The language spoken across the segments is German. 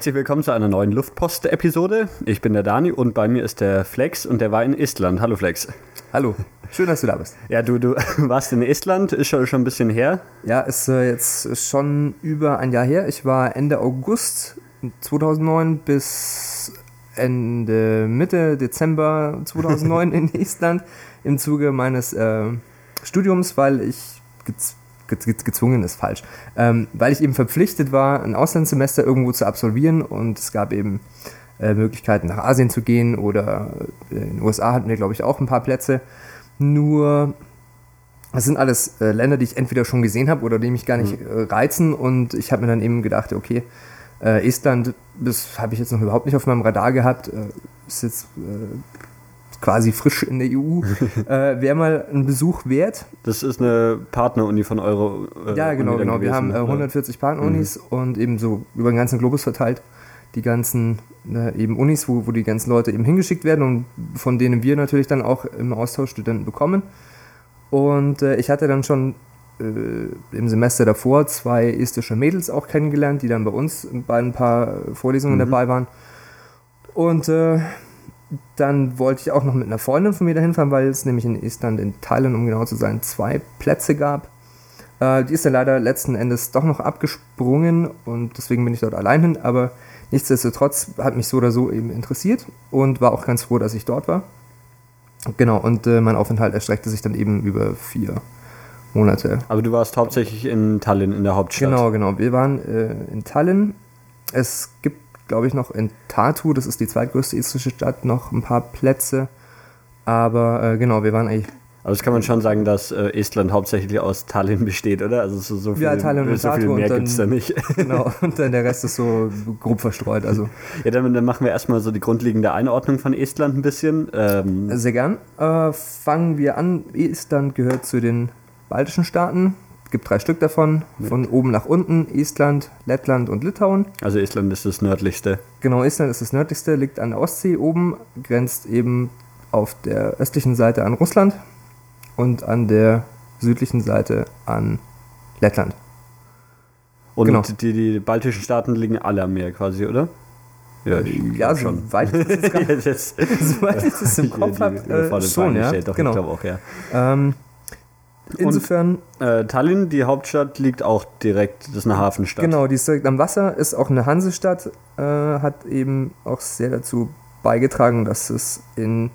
Herzlich willkommen zu einer neuen Luftpost-Episode. Ich bin der Dani und bei mir ist der Flex und der war in Estland. Hallo Flex. Hallo, schön, dass du da bist. Ja, du, du warst in Estland, ist schon, schon ein bisschen her. Ja, ist äh, jetzt schon über ein Jahr her. Ich war Ende August 2009 bis Ende Mitte Dezember 2009 in Estland im Zuge meines äh, Studiums, weil ich gezwungen ist falsch, ähm, weil ich eben verpflichtet war, ein Auslandssemester irgendwo zu absolvieren und es gab eben äh, Möglichkeiten nach Asien zu gehen oder äh, in den USA hatten wir glaube ich auch ein paar Plätze. Nur das sind alles äh, Länder, die ich entweder schon gesehen habe oder die mich gar nicht mhm. reizen und ich habe mir dann eben gedacht, okay, äh, Estland, das habe ich jetzt noch überhaupt nicht auf meinem Radar gehabt. Äh, ist jetzt äh, quasi frisch in der EU. äh, Wäre mal ein Besuch wert. Das ist eine Partneruni von Euro. Äh, ja, genau, genau. Gewesen, Wir haben 140 ne? Partnerunis mhm. und eben so über den ganzen Globus verteilt. Die ganzen äh, eben Unis, wo, wo die ganzen Leute eben hingeschickt werden und von denen wir natürlich dann auch im Austausch Studenten bekommen. Und äh, ich hatte dann schon äh, im Semester davor zwei estische Mädels auch kennengelernt, die dann bei uns bei ein paar Vorlesungen mhm. dabei waren. Und äh, dann wollte ich auch noch mit einer Freundin von mir dahin fahren, weil es nämlich in Estland, in Thailand, um genau zu sein, zwei Plätze gab. Äh, die ist dann leider letzten Endes doch noch abgesprungen und deswegen bin ich dort allein hin, aber nichtsdestotrotz hat mich so oder so eben interessiert und war auch ganz froh, dass ich dort war. Genau, und äh, mein Aufenthalt erstreckte sich dann eben über vier Monate. Aber du warst hauptsächlich in Tallinn, in der Hauptstadt. Genau, genau. Wir waren äh, in Tallinn. Es gibt, glaube ich, noch in Tartu, das ist die zweitgrößte estnische Stadt, noch ein paar Plätze. Aber äh, genau, wir waren eigentlich. Aber das kann man schon sagen, dass äh, Estland hauptsächlich aus Tallinn besteht, oder? Also so, so viel, ja, Tallinn und so Tartu viel mehr dann, gibt's da nicht. Genau, und dann der Rest ist so grob verstreut. Also. Ja, dann, dann machen wir erstmal so die grundlegende Einordnung von Estland ein bisschen. Ähm Sehr gern. Äh, fangen wir an. Estland gehört zu den baltischen Staaten. Es gibt drei Stück davon, von oben nach unten, Estland, Lettland und Litauen. Also Estland ist das nördlichste. Genau, Estland ist das nördlichste, liegt an der Ostsee oben, grenzt eben auf der östlichen Seite an Russland und an der südlichen Seite an Lettland. Und genau. die, die baltischen Staaten liegen alle am Meer quasi, oder? Ja, ja so weit ich das, soweit ich das im Kopf habe, äh, schon, ja. Doch, genau. ich glaube auch, ja. Ähm, Insofern. Und, äh, Tallinn, die Hauptstadt, liegt auch direkt, das ist eine Hafenstadt. Genau, die ist direkt am Wasser, ist auch eine Hansestadt, äh, hat eben auch sehr dazu beigetragen, dass es in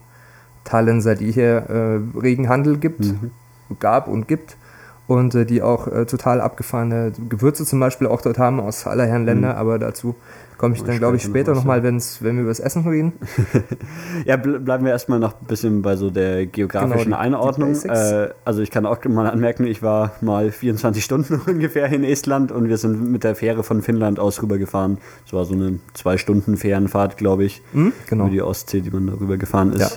Tallinn seit jeher äh, regen Handel gibt, mhm. gab und gibt und äh, die auch äh, total abgefahrene Gewürze zum Beispiel auch dort haben aus aller Herren Länder, mhm. aber dazu komme ich dann, glaube ich, später nochmal, noch wenn wir über das Essen reden. ja, bleiben wir erstmal noch ein bisschen bei so der geografischen genau, die, Einordnung. Die äh, also ich kann auch mal anmerken, ich war mal 24 Stunden ungefähr in Estland und wir sind mit der Fähre von Finnland aus rübergefahren. Es war so eine zwei Stunden Fährenfahrt, glaube ich, mhm, genau. über die Ostsee, die man darüber gefahren ist. Ja.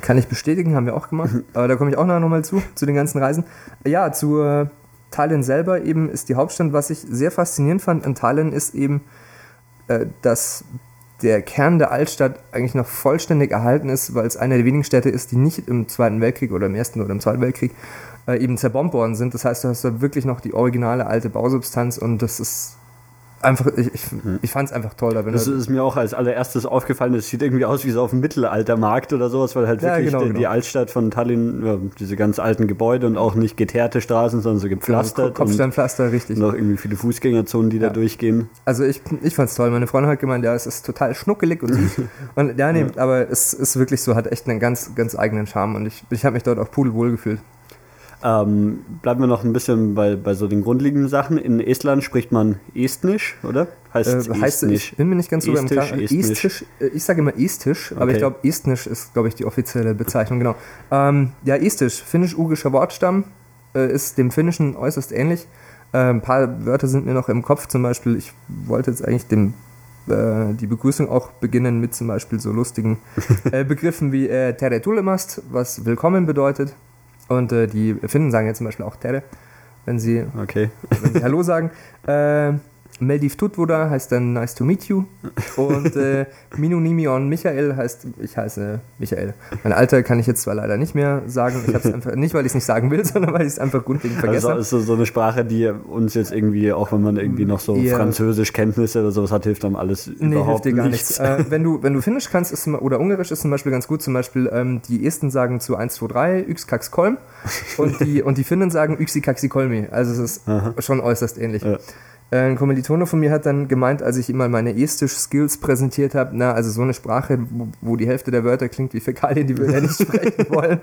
Kann ich bestätigen, haben wir auch gemacht. Aber da komme ich auch noch mal zu, zu den ganzen Reisen. Ja, zu äh, Tallinn selber eben ist die Hauptstadt. Was ich sehr faszinierend fand an Tallinn ist eben, dass der Kern der Altstadt eigentlich noch vollständig erhalten ist, weil es eine der wenigen Städte ist, die nicht im Zweiten Weltkrieg oder im Ersten oder im Zweiten Weltkrieg äh, eben zerbombt worden sind. Das heißt, du hast da wirklich noch die originale alte Bausubstanz und das ist einfach, ich, ich, hm. ich fand es einfach toll. Da das ist mir auch als allererstes aufgefallen, das sieht irgendwie aus wie so auf dem Mittelaltermarkt oder sowas, weil halt wirklich ja, genau, die, genau. die, Altstadt von Tallinn, ja, diese ganz alten Gebäude und auch nicht geteerte Straßen, sondern so genau, gepflastert. Kopfsteinpflaster, richtig. Und noch irgendwie viele Fußgängerzonen, die ja. da durchgehen. Also ich, ich fand es toll. Meine Freundin hat gemeint, ja, es ist total schnuckelig und süß. und ja, nee, aber es ist wirklich so, hat echt einen ganz, ganz eigenen Charme und ich, ich habe mich dort auch pudelwohl gefühlt. Ähm, bleiben wir noch ein bisschen bei, bei so den grundlegenden Sachen. In Estland spricht man Estnisch, oder? Heißt, äh, heißt Estnisch? Ich bin mir nicht ganz so beim Klar. Estisch. Äh, ich sage immer Estisch, okay. aber ich glaube, Estnisch ist, glaube ich, die offizielle Bezeichnung, genau. Ähm, ja, Estisch, finnisch-ugischer Wortstamm, äh, ist dem Finnischen äußerst ähnlich. Äh, ein paar Wörter sind mir noch im Kopf, zum Beispiel, ich wollte jetzt eigentlich dem äh, die Begrüßung auch beginnen mit zum Beispiel so lustigen äh, Begriffen wie äh, Tere Tulemast, was willkommen bedeutet. Und äh, die Finnen sagen ja zum Beispiel auch Tere, wenn sie, okay. wenn sie Hallo sagen. Äh, Meldiv Tutvuda heißt dann Nice to meet you. Und äh, Minunimion Michael heißt, ich heiße Michael. Mein Alter kann ich jetzt zwar leider nicht mehr sagen. Ich habe einfach, nicht weil ich es nicht sagen will, sondern weil ich es einfach grundlegend also vergessen habe. Also ist so eine Sprache, die uns jetzt irgendwie, auch wenn man irgendwie noch so ja. Französisch-Kenntnisse oder sowas hat, hilft einem alles nee, überhaupt hilft dir gar nichts. nichts. Äh, wenn, du, wenn du Finnisch kannst ist, oder Ungarisch ist zum Beispiel ganz gut, zum Beispiel ähm, die Esten sagen zu 1, 2, 3 Yx, Kax, Kolm und die, und die Finnen sagen Yxi, Kaxi, Kolmi. Also es ist Aha. schon äußerst ähnlich. Ja. Ein Kommilitone von mir hat dann gemeint, als ich ihm mal meine Estisch-Skills präsentiert habe, na, also so eine Sprache, wo, die Hälfte der Wörter klingt wie Fäkalien, die würde er nicht sprechen wollen.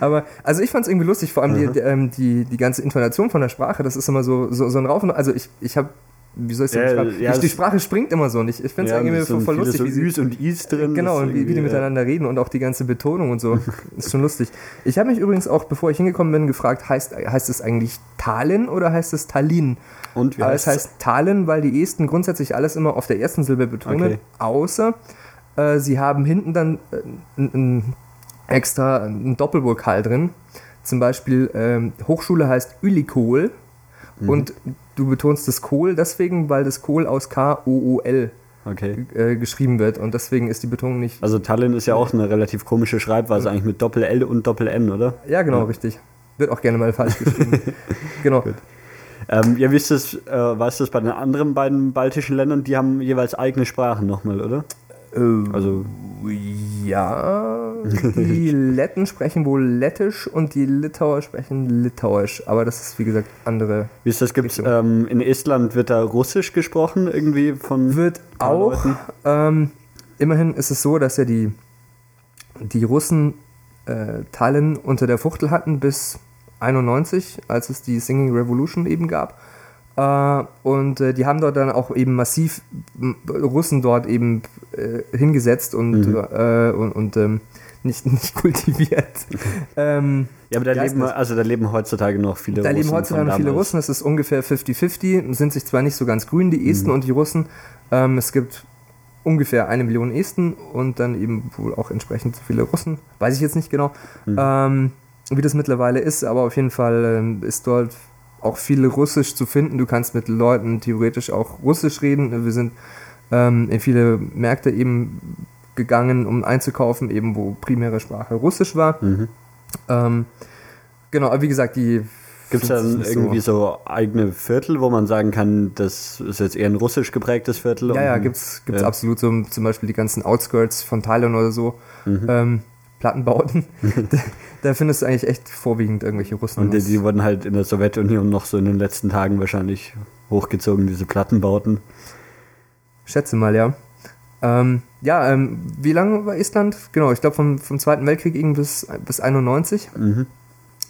Aber, also ich fand es irgendwie lustig, vor allem die, die, ähm, die, die, ganze Intonation von der Sprache, das ist immer so, so, so ein Raufen. Also ich, ich habe wie soll ich sagen? Ja, ja, die Sprache springt immer so nicht. Ich finde es ja, irgendwie voll, voll lustig. So wie sie, Üs und Is drin. Genau, und wie, wie die miteinander reden und auch die ganze Betonung und so. ist schon lustig. Ich habe mich übrigens auch, bevor ich hingekommen bin, gefragt, heißt, heißt es eigentlich Tallinn oder heißt es Tallinn? Und wie heißt es heißt Tallinn, weil die Esten grundsätzlich alles immer auf der ersten Silbe betonen, okay. außer äh, sie haben hinten dann äh, ein, extra ein Doppelvokal drin. Zum Beispiel ähm, Hochschule heißt Ülikol mhm. und du betonst das Kohl deswegen, weil das Kohl aus K-O-O-L okay. äh, geschrieben wird und deswegen ist die Betonung nicht. Also Tallinn ist ja auch eine relativ komische Schreibweise, eigentlich mit Doppel-L und Doppel-N, oder? Ja, genau, ja. richtig. Wird auch gerne mal falsch geschrieben. genau. Ähm, ja, wie ist das, äh, weißt du das bei den anderen beiden baltischen Ländern? Die haben jeweils eigene Sprachen nochmal, oder? Äh, also. Ja, die Letten sprechen wohl Lettisch und die Litauer sprechen Litauisch, aber das ist wie gesagt andere. Wie ist das? Gibt's, ähm, in Estland wird da Russisch gesprochen irgendwie von. Wird auch. Ähm, immerhin ist es so, dass ja die, die Russen äh, Tallinn unter der Fuchtel hatten bis 91, als es die Singing Revolution eben gab. Äh, und äh, die haben dort dann auch eben massiv Russen dort eben äh, hingesetzt und, mhm. Und, und ähm, nicht, nicht kultiviert. ähm, ja, aber da leben, also da leben heutzutage noch viele da Russen. Da leben heutzutage noch viele Russen, es ist ungefähr 50-50, sind sich zwar nicht so ganz grün, die Esten mhm. und die Russen. Ähm, es gibt ungefähr eine Million Esten und dann eben wohl auch entsprechend so viele Russen. Weiß ich jetzt nicht genau. Mhm. Ähm, wie das mittlerweile ist, aber auf jeden Fall ähm, ist dort auch viel Russisch zu finden. Du kannst mit Leuten theoretisch auch Russisch reden. Wir sind ähm, in viele Märkte eben gegangen, um einzukaufen, eben wo primäre Sprache Russisch war. Mhm. Ähm, genau, aber wie gesagt, die Gibt es dann irgendwie so. so. eigene Viertel, wo man sagen kann, das ist jetzt eher ein russisch geprägtes Viertel? Ja, ja, gibt es ja. absolut so, zum Beispiel die ganzen Outskirts von Thailand oder so. Mhm. Ähm, Plattenbauten. da, findest du eigentlich echt vorwiegend irgendwelche Russen. Und die, die, wurden halt in der Sowjetunion noch so in den letzten Tagen wahrscheinlich hochgezogen, diese Plattenbauten. Schätze mal, ja. Ähm, ja, ähm, wie lange war Estland? Genau, ich glaube vom, vom Zweiten Weltkrieg bis, bis 91. Mhm.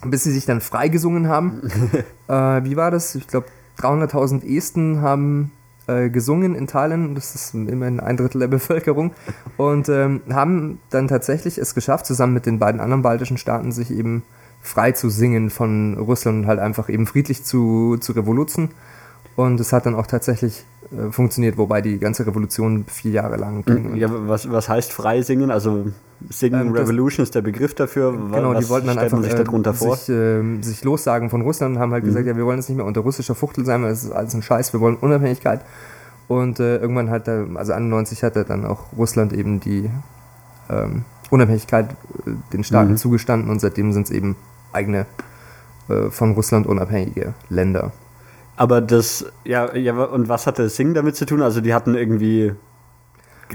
Bis sie sich dann freigesungen haben. äh, wie war das? Ich glaube, 300.000 Esten haben äh, gesungen in Tallinn, das ist immerhin ein Drittel der Bevölkerung, und ähm, haben dann tatsächlich es geschafft, zusammen mit den beiden anderen baltischen Staaten sich eben frei zu singen von Russland und halt einfach eben friedlich zu, zu revoluzen. Und es hat dann auch tatsächlich äh, funktioniert, wobei die ganze Revolution vier Jahre lang ging. Ja, was, was heißt frei singen? Also Singen ähm, Revolution ist der Begriff dafür. Genau, was die wollten dann einfach sich, äh, sich, äh, sich, lossagen von Russland und haben halt mhm. gesagt, ja, wir wollen jetzt nicht mehr unter russischer Fuchtel sein, weil das ist alles ein Scheiß, wir wollen Unabhängigkeit. Und äh, irgendwann hat er, also 91 hat er dann auch Russland eben die ähm, Unabhängigkeit äh, den Staaten mhm. zugestanden und seitdem sind es eben eigene äh, von Russland unabhängige Länder. Aber das, ja, ja, und was hatte Sing damit zu tun? Also die hatten irgendwie,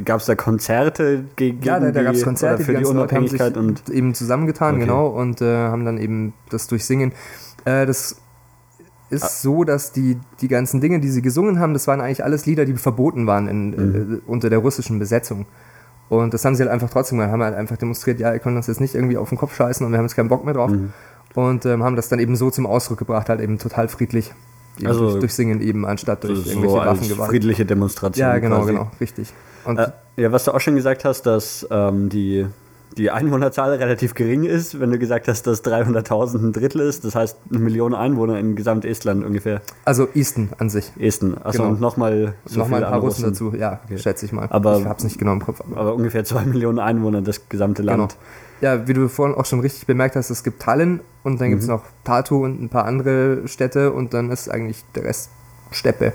gab es da Konzerte gegen Ja, da, da gab es Konzerte für die, die Unabhängigkeit und eben zusammengetan, okay. genau, und äh, haben dann eben das durch Singen. Äh, das ist ah. so, dass die, die ganzen Dinge, die sie gesungen haben, das waren eigentlich alles Lieder, die verboten waren in, mhm. äh, unter der russischen Besetzung. Und das haben sie halt einfach trotzdem gemacht, haben halt einfach demonstriert, ja, ihr könnt uns jetzt nicht irgendwie auf den Kopf scheißen und wir haben jetzt keinen Bock mehr drauf. Mhm. Und ähm, haben das dann eben so zum Ausdruck gebracht, halt eben total friedlich also durch, durch, Singen eben, anstatt durch so irgendwelche Waffengewalt. friedliche Demonstration. Ja, genau, quasi. genau, richtig. Äh, ja, was du auch schon gesagt hast, dass ähm, die, die Einwohnerzahl relativ gering ist, wenn du gesagt hast, dass 300.000 ein Drittel ist, das heißt eine Million Einwohner in Gesamt-Estland ungefähr. Also Esten an sich. Esten, achso, genau. und nochmal so nochmal ein paar Russen dazu, ja, okay. schätze ich mal. Aber, ich hab's nicht genau im Kopf. Aber, aber ungefähr zwei Millionen Einwohner, das gesamte Land. Genau ja, wie du vorhin auch schon richtig bemerkt hast, es gibt Tallinn und dann mhm. gibt es noch Tartu und ein paar andere Städte und dann ist eigentlich der Rest Steppe.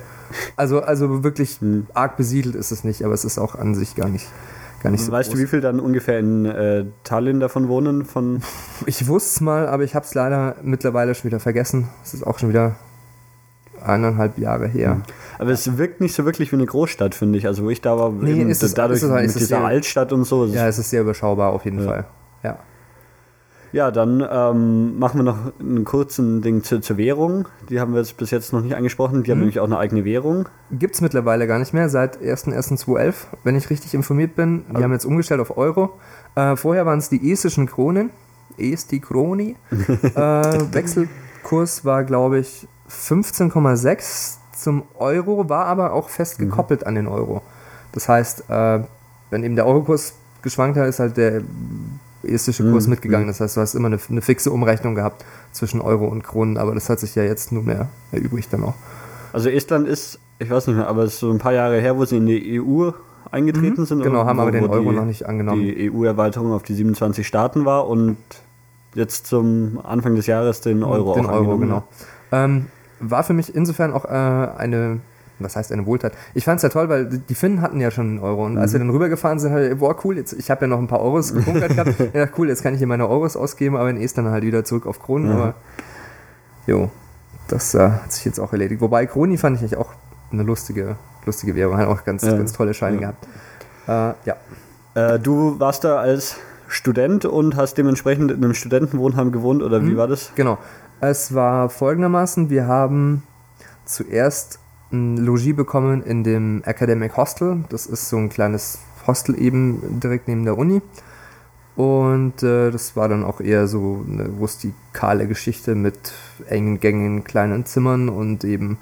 Also, also wirklich hm. arg besiedelt ist es nicht, aber es ist auch an sich gar nicht, gar nicht so Weißt groß. du, wie viel dann ungefähr in äh, Tallinn davon wohnen? Von ich wusste es mal, aber ich habe es leider mittlerweile schon wieder vergessen. Es ist auch schon wieder eineinhalb Jahre her. Hm. Aber es wirkt nicht so wirklich wie eine Großstadt, finde ich. Also wo ich da war, nee, ist es, dadurch ist es, mit dieser sehr, Altstadt und so. Ja, es ist sehr überschaubar auf jeden ja. Fall. Ja. Ja, dann ähm, machen wir noch einen kurzen Ding zur, zur, Währung. Die haben wir jetzt bis jetzt noch nicht angesprochen. Die haben mhm. nämlich auch eine eigene Währung. Gibt es mittlerweile gar nicht mehr, seit 1.1.2011, wenn ich richtig informiert bin. Die also. haben jetzt umgestellt auf Euro. Äh, vorher waren es die estischen Kronen. Esti Kroni. äh, Wechselkurs war, glaube ich, 15,6 zum Euro, war aber auch fest mhm. gekoppelt mhm. an den Euro. Das heißt, äh, wenn eben der Eurokurs geschwankt hat, ist halt der estische Kurs mhm. mitgegangen. Mhm. Das heißt, du hast immer eine, eine, fixe Umrechnung gehabt zwischen Euro und Kronen, aber das hat sich ja jetzt nur mehr erübrigt dann auch. Also Estland ist, ich weiß nicht mehr, aber es ist so ein paar Jahre her, wo sie in die EU eingetreten mhm. sind. Genau, haben aber den Euro die, noch nicht angenommen. Die EU-Erweiterung auf die 27 Staaten war und jetzt zum Anfang des Jahres den Euro den auch Euro, genau. Ähm, war für mich insofern auch äh, eine was heißt eine Wohltat? Ich fand es ja toll, weil die Finnen hatten ja schon einen Euro. Und als mhm. wir dann rübergefahren sind, halt, boah, cool, jetzt, ich habe ja noch ein paar Euros gebunkert gehabt. Ja, cool, jetzt kann ich hier meine Euros ausgeben, aber in Estland halt wieder zurück auf Kronen. Mhm. Aber jo, das äh, hat sich jetzt auch erledigt. Wobei Kroni fand ich eigentlich auch eine lustige, lustige Währung. Hat auch ganz, ja. ganz tolle Scheine ja. gehabt. Äh, ja. Äh, du warst da als Student und hast dementsprechend in einem Studentenwohnheim gewohnt oder wie mhm. war das? Genau. Es war folgendermaßen, wir haben zuerst ein Logis bekommen in dem Academic Hostel. Das ist so ein kleines Hostel eben direkt neben der Uni. Und äh, das war dann auch eher so eine rustikale Geschichte mit engen Gängen, kleinen Zimmern und eben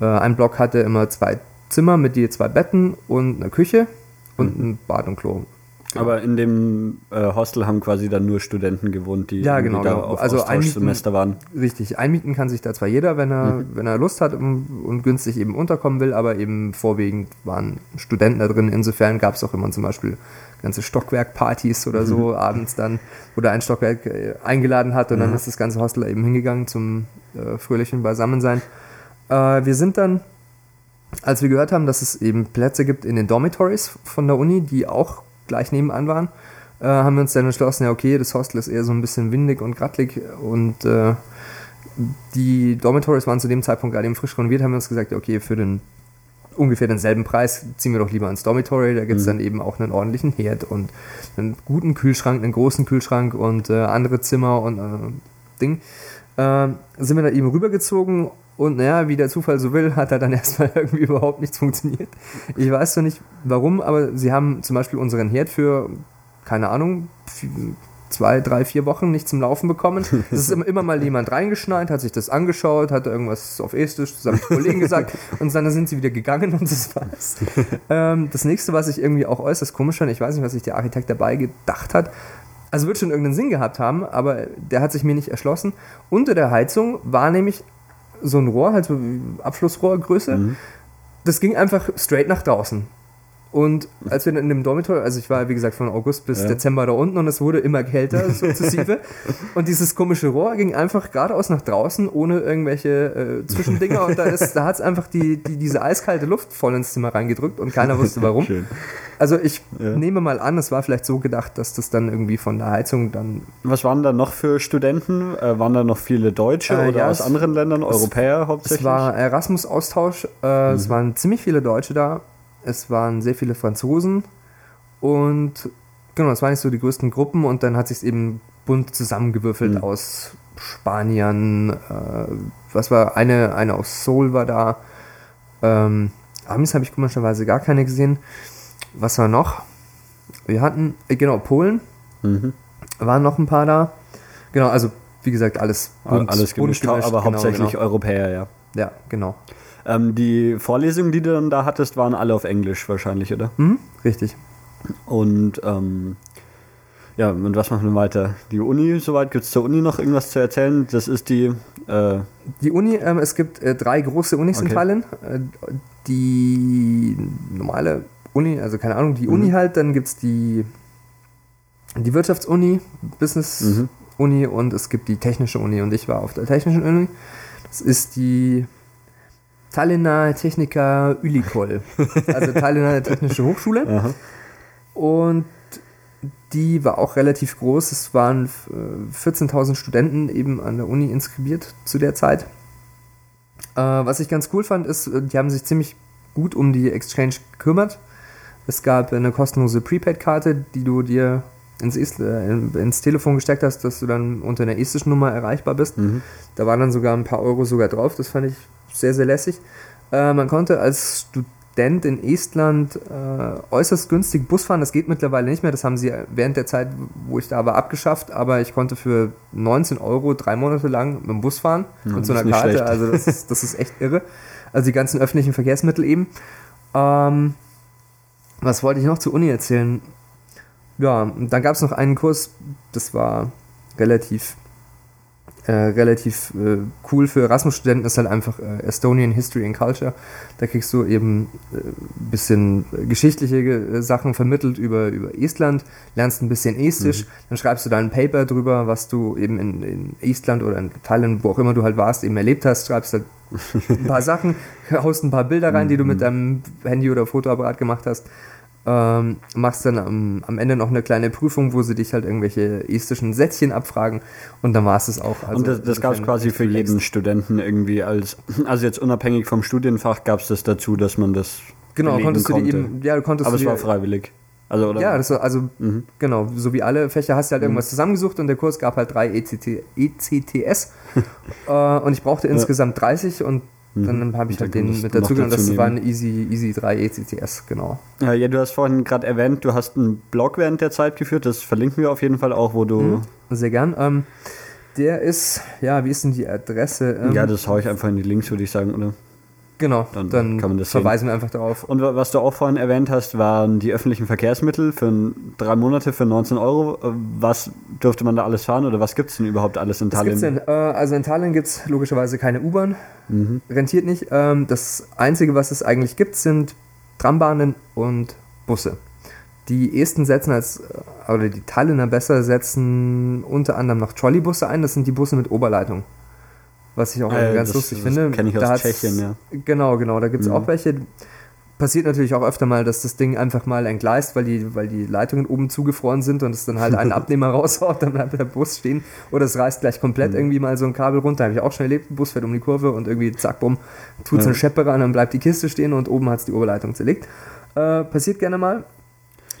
äh, ein Block hatte immer zwei Zimmer mit je zwei Betten und eine Küche und mhm. ein Bad und Klo. Genau. Aber in dem äh, Hostel haben quasi dann nur Studenten gewohnt, die ja, genau, da genau. auf also Austauschsemester waren. Richtig, einmieten kann sich da zwar jeder, wenn er, mhm. wenn er Lust hat und, und, günstig eben unterkommen will, aber eben vorwiegend waren Studenten da drin. Insofern gab es auch immer zum Beispiel ganze Stockwerkpartys oder so mhm. abends dann, wo der ein Stockwerk äh, eingeladen hat und mhm. dann ist das ganze Hostel eben hingegangen zum äh, fröhlichen Beisammensein. Äh, wir sind dann als wir gehört haben, dass es eben Plätze gibt in den Dormitories von der Uni, die auch gleich nebenan waren, äh, haben wir uns dann entschlossen, ja okay, das Hostel ist eher so ein bisschen windig und grattlig und äh, die Dormitories waren zu dem Zeitpunkt gerade eben frisch renoviert, haben wir uns gesagt, okay, für den ungefähr denselben Preis ziehen wir doch lieber ins Dormitory, da gibt es mhm. dann eben auch einen ordentlichen Herd und einen guten Kühlschrank, einen großen Kühlschrank und äh, andere Zimmer und äh, Ding. Äh, sind wir da eben rübergezogen und naja, wie der Zufall so will, hat da dann erstmal irgendwie überhaupt nichts funktioniert. Ich weiß zwar nicht warum, aber sie haben zum Beispiel unseren Herd für, keine Ahnung, zwei, drei, vier Wochen nicht zum Laufen bekommen. Es ist immer, mal jemand reingeschneit, hat sich das angeschaut, hat irgendwas auf Estisch zusammen mit Kollegen gesagt und dann sind sie wieder gegangen und das war's. Ähm, das nächste, was ich irgendwie auch äußerst komisch fand, ich weiß nicht, was sich der Architekt dabei gedacht hat, also wird schon irgendeinen Sinn gehabt haben, aber der hat sich mir nicht erschlossen. Unter der Heizung war nämlich so ein Rohr, halt so Abflussrohrgröße. Mhm. Das ging einfach straight nach draußen. Und als wir in dem Dormitory, also ich war wie gesagt von August bis ja. Dezember da unten und es wurde immer kälter sukzessive. und dieses komische Rohr ging einfach geradeaus nach draußen ohne irgendwelche äh, Zwischendinger und da, da hat es einfach die, die, diese eiskalte Luft voll ins Zimmer reingedrückt und keiner wusste warum. Schön. Also ich ja. nehme mal an, es war vielleicht so gedacht, dass das dann irgendwie von der Heizung dann. Was waren da noch für Studenten? Äh, waren da noch viele Deutsche äh, oder ja, aus anderen Ländern, Europäer hauptsächlich? Es war Erasmus-Austausch, äh, mhm. es waren ziemlich viele Deutsche da es waren sehr viele Franzosen und genau, es waren nicht so die größten Gruppen und dann hat sich eben bunt zusammengewürfelt mhm. aus Spaniern, äh, was war, eine, eine aus Seoul war da, ähm, Amis habe ich komischerweise gar keine gesehen. Was war noch? Wir hatten, äh, genau, Polen, mhm. waren noch ein paar da. Genau, also wie gesagt, alles bunt, alles gemischt, bunt gemischt, aber genau, hauptsächlich genau. Europäer, ja. Ja, genau. Ähm, die Vorlesungen, die du dann da hattest, waren alle auf Englisch wahrscheinlich, oder? Mhm, richtig. Und ähm, ja, und was machen wir weiter? Die Uni, soweit gibt es zur Uni noch irgendwas zu erzählen? Das ist die. Äh die Uni, ähm, es gibt äh, drei große Unis okay. in Thailand. Äh, die normale Uni, also keine Ahnung, die mhm. Uni halt, dann gibt es die, die Wirtschaftsuni, Business-Uni mhm. und es gibt die technische Uni und ich war auf der technischen Uni. Das ist die Tallinna Technica Ylikoll, also Tallinna Technische Hochschule. Aha. Und die war auch relativ groß. Es waren 14.000 äh, Studenten eben an der Uni inskribiert zu der Zeit. Äh, was ich ganz cool fand, ist, äh, die haben sich ziemlich gut um die Exchange gekümmert. Es gab eine kostenlose Prepaid-Karte, die du dir ins, äh, ins, Telefon gesteckt hast, dass du dann unter einer estischen Nummer erreichbar bist. Mhm. Da waren dann sogar ein paar Euro sogar drauf. Das fand ich sehr, sehr lässig. Äh, man konnte als Student in Estland äh, äußerst günstig Bus fahren. Das geht mittlerweile nicht mehr. Das haben sie während der Zeit, wo ich da war, abgeschafft. Aber ich konnte für 19 Euro drei Monate lang mit dem Bus fahren. Ja, mit so einer Karte. Schlecht. Also das ist, das ist echt irre. Also die ganzen öffentlichen Verkehrsmittel eben. Ähm, was wollte ich noch zur Uni erzählen? Ja, dann gab es noch einen Kurs, das war relativ, äh, relativ äh, cool für Erasmus-Studenten, ist halt einfach äh, Estonian History and Culture. Da kriegst du eben ein äh, bisschen geschichtliche äh, Sachen vermittelt über, über Estland, lernst ein bisschen Estisch, mhm. dann schreibst du da ein Paper drüber, was du eben in, in Estland oder in Thailand, wo auch immer du halt warst, eben erlebt hast, schreibst halt ein paar Sachen, haust ein paar Bilder rein, die du mit mhm. deinem Handy oder Fotoapparat gemacht hast ähm, machst dann am, am, Ende noch eine kleine Prüfung, wo sie dich halt irgendwelche estischen Sätzchen abfragen und dann war es es auch. Also und das, das gab es quasi für jeden Studenten irgendwie als, also jetzt unabhängig vom Studienfach gab es das dazu, dass man das Genau, konntest konnte. du die eben, ja, konntest Aber es war freiwillig. Also, oder? Ja, das also mhm. genau, so wie alle Fächer hast du halt mhm. irgendwas zusammengesucht und der Kurs gab halt drei ECT, ECTS äh, und ich brauchte ja. insgesamt 30 und Mhm. Dann habe ich halt den mit dazu genommen. Das war ein Easy, Easy 3 ECCS, genau. Ja, ja du hast vorhin gerade erwähnt, du hast einen Blog während der Zeit geführt. Das verlinken wir auf jeden Fall auch, wo du. Mhm, sehr gern. Ähm, der ist, ja, wie ist denn die Adresse? Ähm, ja, das haue ich einfach in die Links, würde ich sagen, oder? Genau, dann, dann kann man das verweisen sehen. wir einfach darauf. Und was du auch vorhin erwähnt hast, waren die öffentlichen Verkehrsmittel für drei Monate für 19 Euro. Was dürfte man da alles fahren oder was gibt es denn überhaupt alles in Tallinn? Denn? Äh, also in Tallinn gibt es logischerweise keine U-Bahn, mhm. rentiert nicht. Ähm, das Einzige, was es eigentlich gibt, sind Trambahnen und Busse. Die Esten setzen als, äh, oder die Tallinner besser setzen unter anderem noch Trolleybusse ein. Das sind die Busse mit Oberleitung was ich auch äh, ganz das, lustig das finde. Kenne ich aus Tschechien, ja. Genau, genau, da gibt es mhm. auch welche. Passiert natürlich auch öfter mal, dass das Ding einfach mal entgleist, weil die, weil die Leitungen oben zugefroren sind und es dann halt einen Abnehmer raushaut, dann bleibt der Bus stehen. Oder es reißt gleich komplett mhm. irgendwie mal so ein Kabel runter. Habe ich auch schon erlebt, ein Bus fährt um die Kurve und irgendwie zack, bumm, tut es ja. eine Scheppe rein, dann bleibt die Kiste stehen und oben hat es die Oberleitung zerlegt. Äh, passiert gerne mal.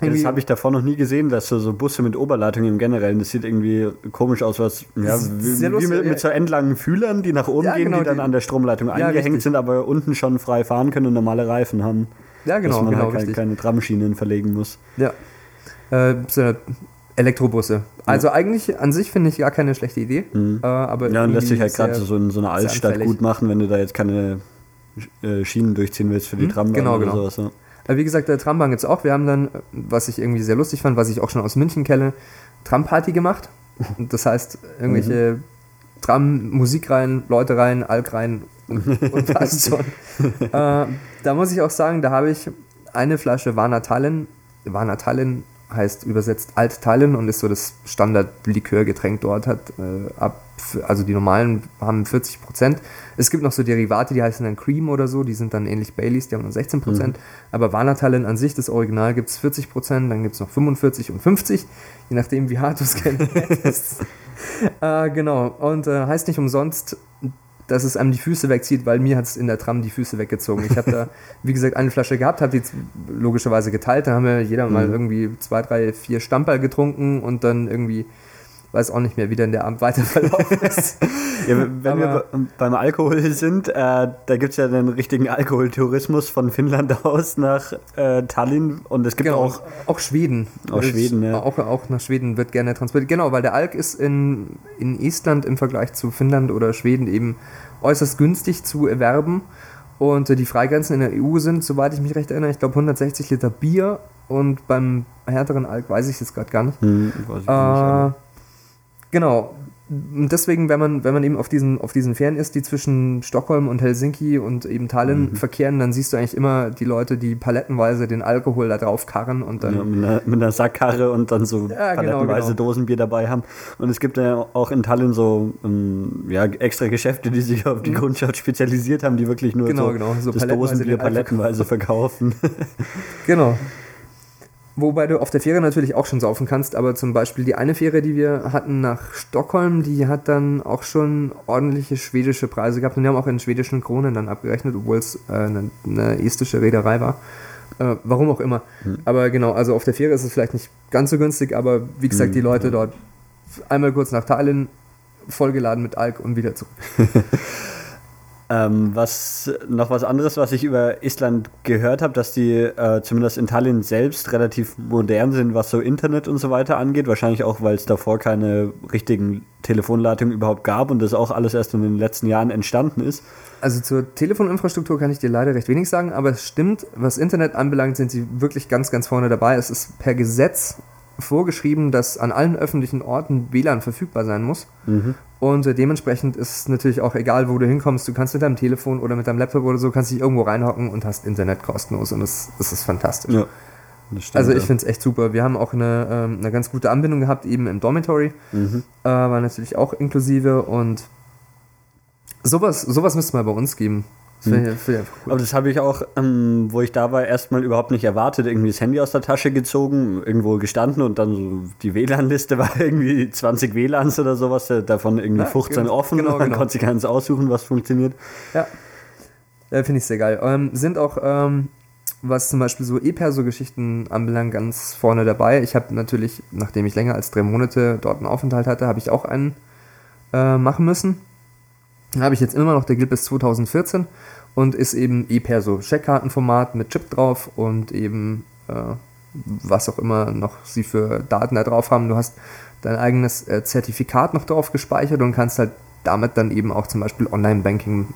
Das habe ich davor noch nie gesehen, dass so, Busse mit Oberleitung im Generellen, das sieht irgendwie komisch aus, was ja, wie, wie mit, mit, so endlangen Fühlern, die nach oben ja, gehen, genau, die dann die, an der Stromleitung ja, eingehängt richtig. sind, aber unten schon frei fahren können und normale Reifen haben. Ja, genau. Dass man genau, halt keine, keine Tramschienen verlegen muss. Ja. Äh, so Elektrobusse. Also eigentlich an sich finde ich gar keine schlechte Idee. Mhm. Äh, aber ja, und lässt sich halt gerade so in so einer Altstadt gut machen, wenn du da jetzt keine äh, Schienen durchziehen willst für die mhm, Trambahn genau, oder genau. sowas. Ja. Wie gesagt, der Trambahn gibt es auch. Wir haben dann, was ich irgendwie sehr lustig fand, was ich auch schon aus München kenne, Tramparty gemacht. Das heißt, irgendwelche mhm. Tram, Musik rein, Leute rein, Alk rein und, und passt schon. äh, da muss ich auch sagen, da habe ich eine Flasche. Warner Tallinn heißt übersetzt Alt-Tallinn und ist so das Standard-Likörgetränk dort. Hat äh, ab, also die normalen haben 40 Prozent. Es gibt noch so Derivate, die heißen dann Cream oder so, die sind dann ähnlich Baileys, die haben nur 16 Prozent. Mhm. Aber Warner-Tallinn an sich, das Original, gibt es 40 Prozent, dann gibt es noch 45 und 50, je nachdem, wie hart du es kennst. äh, genau, und äh, heißt nicht umsonst dass es einem die Füße wegzieht, weil mir hat es in der Tram die Füße weggezogen. Ich habe da, wie gesagt, eine Flasche gehabt, habe die logischerweise geteilt. Dann haben wir jeder mal mhm. irgendwie zwei, drei, vier Stamperl getrunken und dann irgendwie weiß auch nicht mehr, wie denn der Abend weiter verlaufen ist. ja, wenn Aber wir beim Alkohol sind, äh, da gibt es ja den richtigen Alkoholtourismus von Finnland aus nach äh, Tallinn und es gibt genau, auch, auch Schweden. Auch Schweden, ja. Auch, auch nach Schweden wird gerne transportiert. Genau, weil der Alk ist in, in Estland im Vergleich zu Finnland oder Schweden eben äußerst günstig zu erwerben. Und äh, die Freigrenzen in der EU sind, soweit ich mich recht erinnere, ich glaube 160 Liter Bier und beim härteren Alk weiß ich jetzt gerade gar nicht. Hm, weiß ich äh, nicht Genau. deswegen, wenn man, wenn man eben auf diesen, auf diesen Fähren ist, die zwischen Stockholm und Helsinki und eben Tallinn mhm. verkehren, dann siehst du eigentlich immer die Leute, die palettenweise den Alkohol da drauf karren und dann. Ja, mit, einer, mit, einer, Sackkarre und dann so ja, genau, palettenweise genau, genau. Dosenbier dabei haben. Und es gibt ja auch in Tallinn so ähm, ja, extra Geschäfte, die sich auf die mhm. Grundschaft spezialisiert haben, die wirklich nur genau, so, genau, so das Dosenbier palettenweise verkaufen. genau. Wobei du auf der Fähre natürlich auch schon saufen kannst, aber zum Beispiel die eine Fähre, die wir hatten nach Stockholm, die hat dann auch schon ordentliche schwedische Preise gehabt und die haben auch in schwedischen Kronen dann abgerechnet, obwohl es äh, eine, eine, estische Reederei war. Äh, warum auch immer. Hm. Aber genau, also auf der Fähre ist es vielleicht nicht ganz so günstig, aber wie gesagt, hm. die Leute dort einmal kurz nach Tallinn, vollgeladen mit Alk und wieder zurück. Ähm, was noch was anderes, was ich über Island gehört habe, dass die äh, zumindest in Tallinn selbst relativ modern sind, was so Internet und so weiter angeht. Wahrscheinlich auch, weil es davor keine richtigen Telefonleitungen überhaupt gab und das auch alles erst in den letzten Jahren entstanden ist. Also zur Telefoninfrastruktur kann ich dir leider recht wenig sagen, aber es stimmt, was Internet anbelangt, sind sie wirklich ganz, ganz vorne dabei. Es ist per Gesetz vorgeschrieben, dass an allen öffentlichen Orten WLAN verfügbar sein muss. Mhm. Und äh, dementsprechend ist es natürlich auch egal, wo du hinkommst. Du kannst mit deinem Telefon oder mit deinem Laptop oder so, kannst dich irgendwo reinhocken und hast Internet kostenlos. Und das, das ist fantastisch. Ja, stimmt, also ich ja. finde es echt super. Wir haben auch eine, ähm, eine ganz gute Anbindung gehabt, eben im Dormitory. Mhm. Äh, war natürlich auch inklusive und sowas, sowas müsste mal bei uns geben. Hm. Aber das habe ich auch, ähm, wo ich da war, erstmal überhaupt nicht erwartet. Irgendwie das Handy aus der Tasche gezogen, irgendwo gestanden und dann so die WLAN-Liste war irgendwie 20 WLANs oder sowas, äh, davon irgendwie ja, 15 genau, offen. Genau, man genau. konnte sich eins aussuchen, was funktioniert. Ja, ja finde ich sehr geil. Ähm, sind auch, ähm, was zum Beispiel so E-Perso-Geschichten anbelangt, ganz vorne dabei. Ich habe natürlich, nachdem ich länger als drei Monate dort einen Aufenthalt hatte, habe ich auch einen äh, machen müssen. Habe ich jetzt immer noch, der gilt bis 2014 und ist eben E-Perso, Checkkartenformat mit Chip drauf und eben äh, was auch immer noch sie für Daten da drauf haben. Du hast dein eigenes äh, Zertifikat noch drauf gespeichert und kannst halt damit dann eben auch zum Beispiel Online-Banking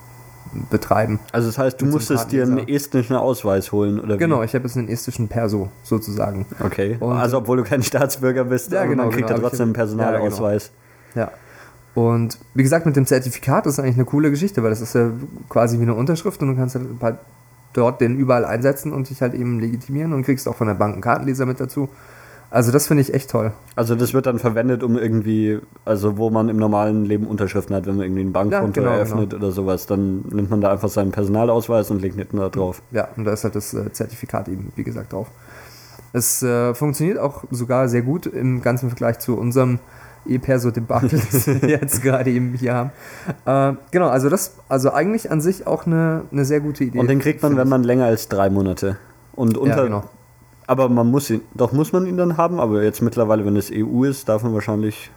betreiben. Also das heißt, du musstest dir einen estnischen Ausweis holen, oder Genau, ich habe jetzt einen estnischen Perso sozusagen. Okay. Und also obwohl du kein Staatsbürger bist, ja, genau, man kriegt genau, ja trotzdem einen Personalausweis. Ja, genau. ja. Und wie gesagt, mit dem Zertifikat ist eigentlich eine coole Geschichte, weil das ist ja quasi wie eine Unterschrift und du kannst halt dort den überall einsetzen und dich halt eben legitimieren und kriegst auch von der Bank einen Kartenleser mit dazu. Also das finde ich echt toll. Also das wird dann verwendet, um irgendwie, also wo man im normalen Leben Unterschriften hat, wenn man irgendwie ein Bankkonto ja, genau, eröffnet genau. oder sowas, dann nimmt man da einfach seinen Personalausweis und legt nicht da drauf. Ja, und da ist halt das äh, Zertifikat eben, wie gesagt, drauf. Es äh, funktioniert auch sogar sehr gut im ganzen Vergleich zu unserem E-Perso-Debakel, das wir jetzt gerade eben hier haben. Äh, genau, also das, also eigentlich an sich auch eine, eine sehr gute Idee. Und den kriegt man, wenn man länger als drei Monate. Und unter. Ja, genau. Aber man muss ihn, doch muss man ihn dann haben, aber jetzt mittlerweile, wenn es EU ist, darf man wahrscheinlich.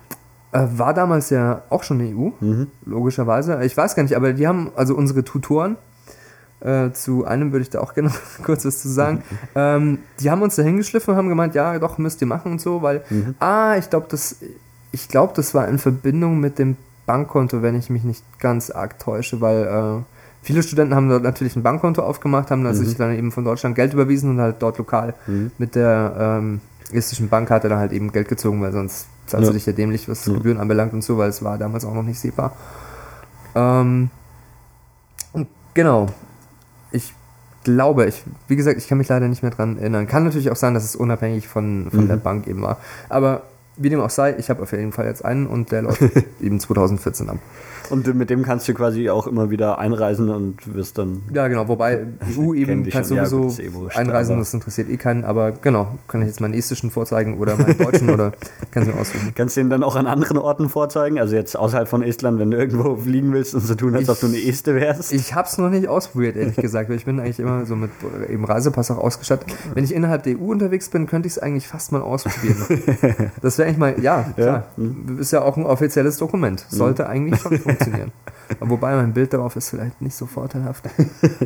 Äh, war damals ja auch schon EU, mhm. logischerweise. Ich weiß gar nicht, aber die haben, also unsere Tutoren, äh, zu einem würde ich da auch gerne kurz was zu sagen. Ähm, die haben uns da hingeschliffen und haben gemeint, ja, doch, müsst ihr machen und so, weil, mhm. ah, ich glaube, das ich glaube, das war in Verbindung mit dem Bankkonto, wenn ich mich nicht ganz arg täusche, weil äh, viele Studenten haben dort natürlich ein Bankkonto aufgemacht, haben mhm. sich dann eben von Deutschland Geld überwiesen und halt dort lokal mhm. mit der ähm, estischen Bankkarte dann halt eben Geld gezogen, weil sonst zahlst ja. du dich ja dämlich, was ja. Gebühren anbelangt und so, weil es war damals auch noch nicht SEPA. Ähm, genau. Ich glaube, ich, wie gesagt, ich kann mich leider nicht mehr dran erinnern. Kann natürlich auch sein, dass es unabhängig von, von mhm. der Bank eben war. Aber wie dem auch sei, ich habe auf jeden Fall jetzt einen und der läuft eben 2014 ab. Und mit dem kannst du quasi auch immer wieder einreisen und wirst dann. Ja, genau, wobei EU eben kannst du sowieso ja, eh einreisen, das interessiert eh keinen, aber genau, kann ich jetzt meinen estischen vorzeigen oder meinen deutschen oder kannst du mir aussuchen. Kannst du den dann auch an anderen Orten vorzeigen? Also jetzt außerhalb von Estland, wenn du irgendwo fliegen willst und so tun, als ich, ob du eine Este wärst? Ich habe es noch nicht ausprobiert, ehrlich gesagt, weil ich bin eigentlich immer so mit eben Reisepass auch ausgestattet. Wenn ich innerhalb der EU unterwegs bin, könnte ich es eigentlich fast mal ausprobieren. das wäre eigentlich mal, ja, klar, ja. Ist ja auch ein offizielles Dokument. Sollte mhm. eigentlich schon funktionieren. Wobei mein Bild darauf ist vielleicht nicht so vorteilhaft.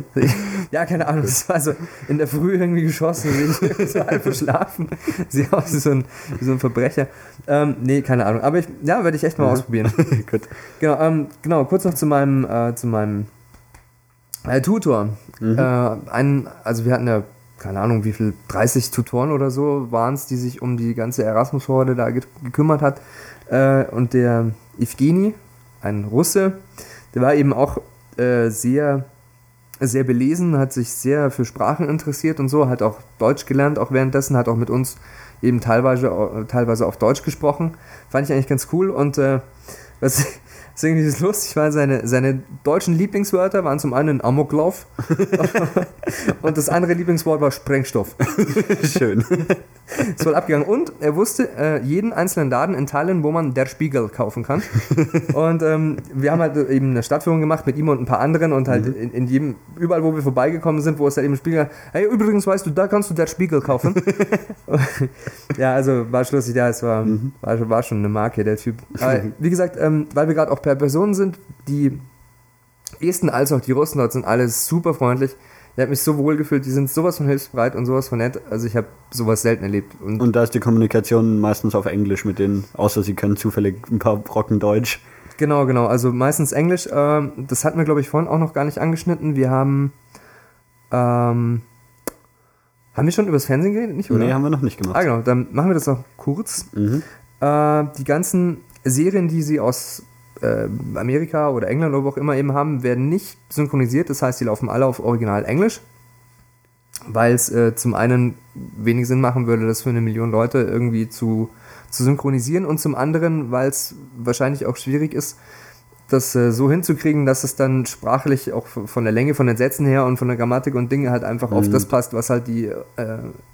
ja, keine Ahnung. Das war so in der Früh irgendwie geschossen, ich so halb verschlafen. Sieht aus wie so ein, wie so ein Verbrecher. Ähm, nee, keine Ahnung. Aber ich, ja, werde ich echt mal ja. ausprobieren. Gut. Genau, ähm, genau, kurz noch zu meinem, äh, zu meinem äh, Tutor. Mhm. Äh, einen, also wir hatten ja keine Ahnung, wie viel, 30 Tutoren oder so waren es, die sich um die ganze Erasmus-Horde da gekümmert hat. Äh, und der Evgeny, ein Russe, der war eben auch äh, sehr, sehr belesen, hat sich sehr für Sprachen interessiert und so, hat auch Deutsch gelernt, auch währenddessen, hat auch mit uns eben teilweise, teilweise auf Deutsch gesprochen. Fand ich eigentlich ganz cool und äh, was, ist irgendwie lustig, weil seine, seine deutschen Lieblingswörter waren zum einen Amoklauf und das andere Lieblingswort war Sprengstoff. Schön. Ist voll abgegangen. Und er wusste äh, jeden einzelnen Laden in Thailand, wo man der Spiegel kaufen kann. Und ähm, wir haben halt eben eine Stadtführung gemacht mit ihm und ein paar anderen und halt mhm. in, in, jedem, überall, wo wir vorbeigekommen sind, wo es halt eben Spiegel, hey, übrigens weißt du, da kannst du der Spiegel kaufen. ja, also war schlussig, ja, es war, mhm. war, war, schon eine Marke, der Typ. Aber wie gesagt, ähm, weil wir gerade auch per Personen sind, die Esten als auch die Russen dort sind alles super freundlich. Ich habe mich so wohl gefühlt, die sind sowas von hilfsbereit und sowas von nett. Also ich habe sowas selten erlebt. Und, und, da ist die Kommunikation meistens auf Englisch mit denen, außer sie können zufällig ein paar Brocken Deutsch. Genau, genau. Also meistens Englisch. Ähm, das hatten wir, glaube ich, vorhin auch noch gar nicht angeschnitten. Wir haben. Ähm, haben wir schon über das Fernsehen geredet? Nicht, oder? Nee, haben wir noch nicht gemacht. Ah, genau. Dann machen wir das noch kurz. Mhm. Äh, die ganzen Serien, die sie aus äh, Amerika oder England oder wo auch immer eben haben, werden nicht synchronisiert. Das heißt, die laufen alle auf Original Englisch, weil es äh, zum einen wenig Sinn machen würde, das für eine Million Leute irgendwie zu, zu synchronisieren und zum anderen, weil es wahrscheinlich auch schwierig ist, das äh, so hinzukriegen, dass es dann sprachlich auch von der Länge, von den Sätzen her und von der Grammatik und Dinge halt einfach mhm. auf das passt, was halt die äh,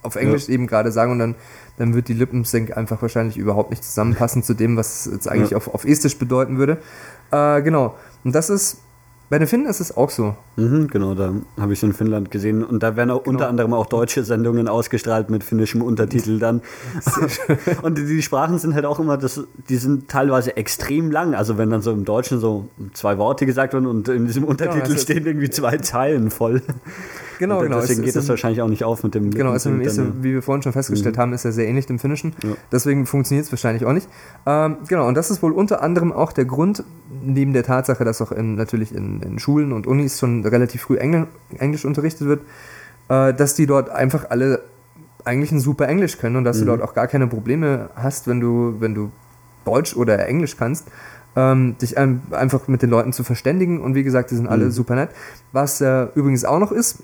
auf Englisch ja. eben gerade sagen und dann, dann wird die Lippensync einfach wahrscheinlich überhaupt nicht zusammenpassen zu dem, was es jetzt eigentlich ja. auf, auf Estisch bedeuten würde. Äh, genau. Und das ist bei den Finnen ist es auch so. Mhm, genau, da habe ich es in Finnland gesehen. Und da werden auch genau. unter anderem auch deutsche Sendungen ausgestrahlt mit finnischem Untertitel dann. und die, Sprachen sind halt auch immer, das, die sind teilweise extrem lang. Also wenn dann so im Deutschen so zwei Worte gesagt werden und in diesem Untertitel genau, stehen irgendwie zwei Zeilen voll. Genau, genau. Deswegen geht das wahrscheinlich auch nicht auf mit dem. Genau, also ist wie wir vorhin schon festgestellt mhm. haben, ist er sehr ähnlich dem Finnischen. Ja. Deswegen funktioniert es wahrscheinlich auch nicht. Ähm, genau, und das ist wohl unter anderem auch der Grund, neben der Tatsache, dass auch in, natürlich in, in Schulen und Unis schon relativ früh Engl Englisch unterrichtet wird, äh, dass die dort einfach alle eigentlich ein super Englisch können und dass mhm. du dort auch gar keine Probleme hast, wenn du, wenn du Deutsch oder Englisch kannst. Ähm, dich ein, einfach mit den Leuten zu verständigen und wie gesagt, die sind alle mhm. super nett. Was äh, übrigens auch noch ist,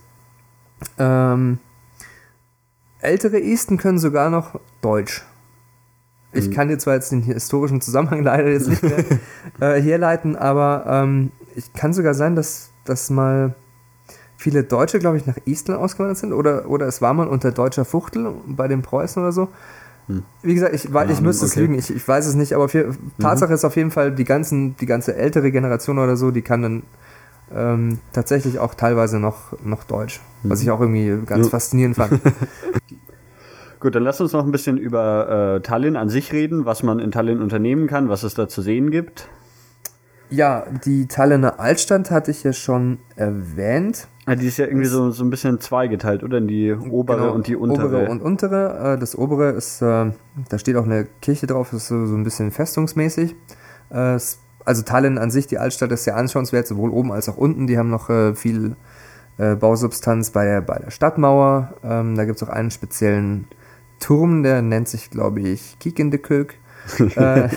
ähm, ältere Esten können sogar noch Deutsch. Ich mhm. kann dir zwar jetzt den historischen Zusammenhang leider jetzt nicht mehr äh, herleiten, aber ähm, ich kann sogar sein, dass, dass mal viele Deutsche, glaube ich, nach Estland ausgewandert sind oder, oder es war mal unter deutscher Fuchtel bei den Preußen oder so. Hm. Wie gesagt, ich, ja, ich müsste okay. es lügen, ich, ich weiß es nicht, aber viel, mhm. Tatsache ist auf jeden Fall, die, ganzen, die ganze ältere Generation oder so, die kann dann ähm, tatsächlich auch teilweise noch, noch Deutsch, mhm. was ich auch irgendwie ganz ja. faszinierend fand. Gut, dann lass uns noch ein bisschen über äh, Tallinn an sich reden, was man in Tallinn unternehmen kann, was es da zu sehen gibt. Ja, die Tallinner Altstadt hatte ich ja schon erwähnt. Ja, die ist ja irgendwie so, so ein bisschen zweigeteilt, oder? In die obere genau, und die untere. Obere und untere. Äh, das obere ist, äh, da steht auch eine Kirche drauf, das ist so, ein bisschen festungsmäßig. Äh, also Tallinn an sich, die Altstadt ist sehr anschauenswert, sowohl oben als auch unten. Die haben noch viel Bausubstanz bei der, bei der Stadtmauer. Ähm, da gibt es auch einen speziellen Turm, der nennt sich, glaube ich, Kikindekök, äh,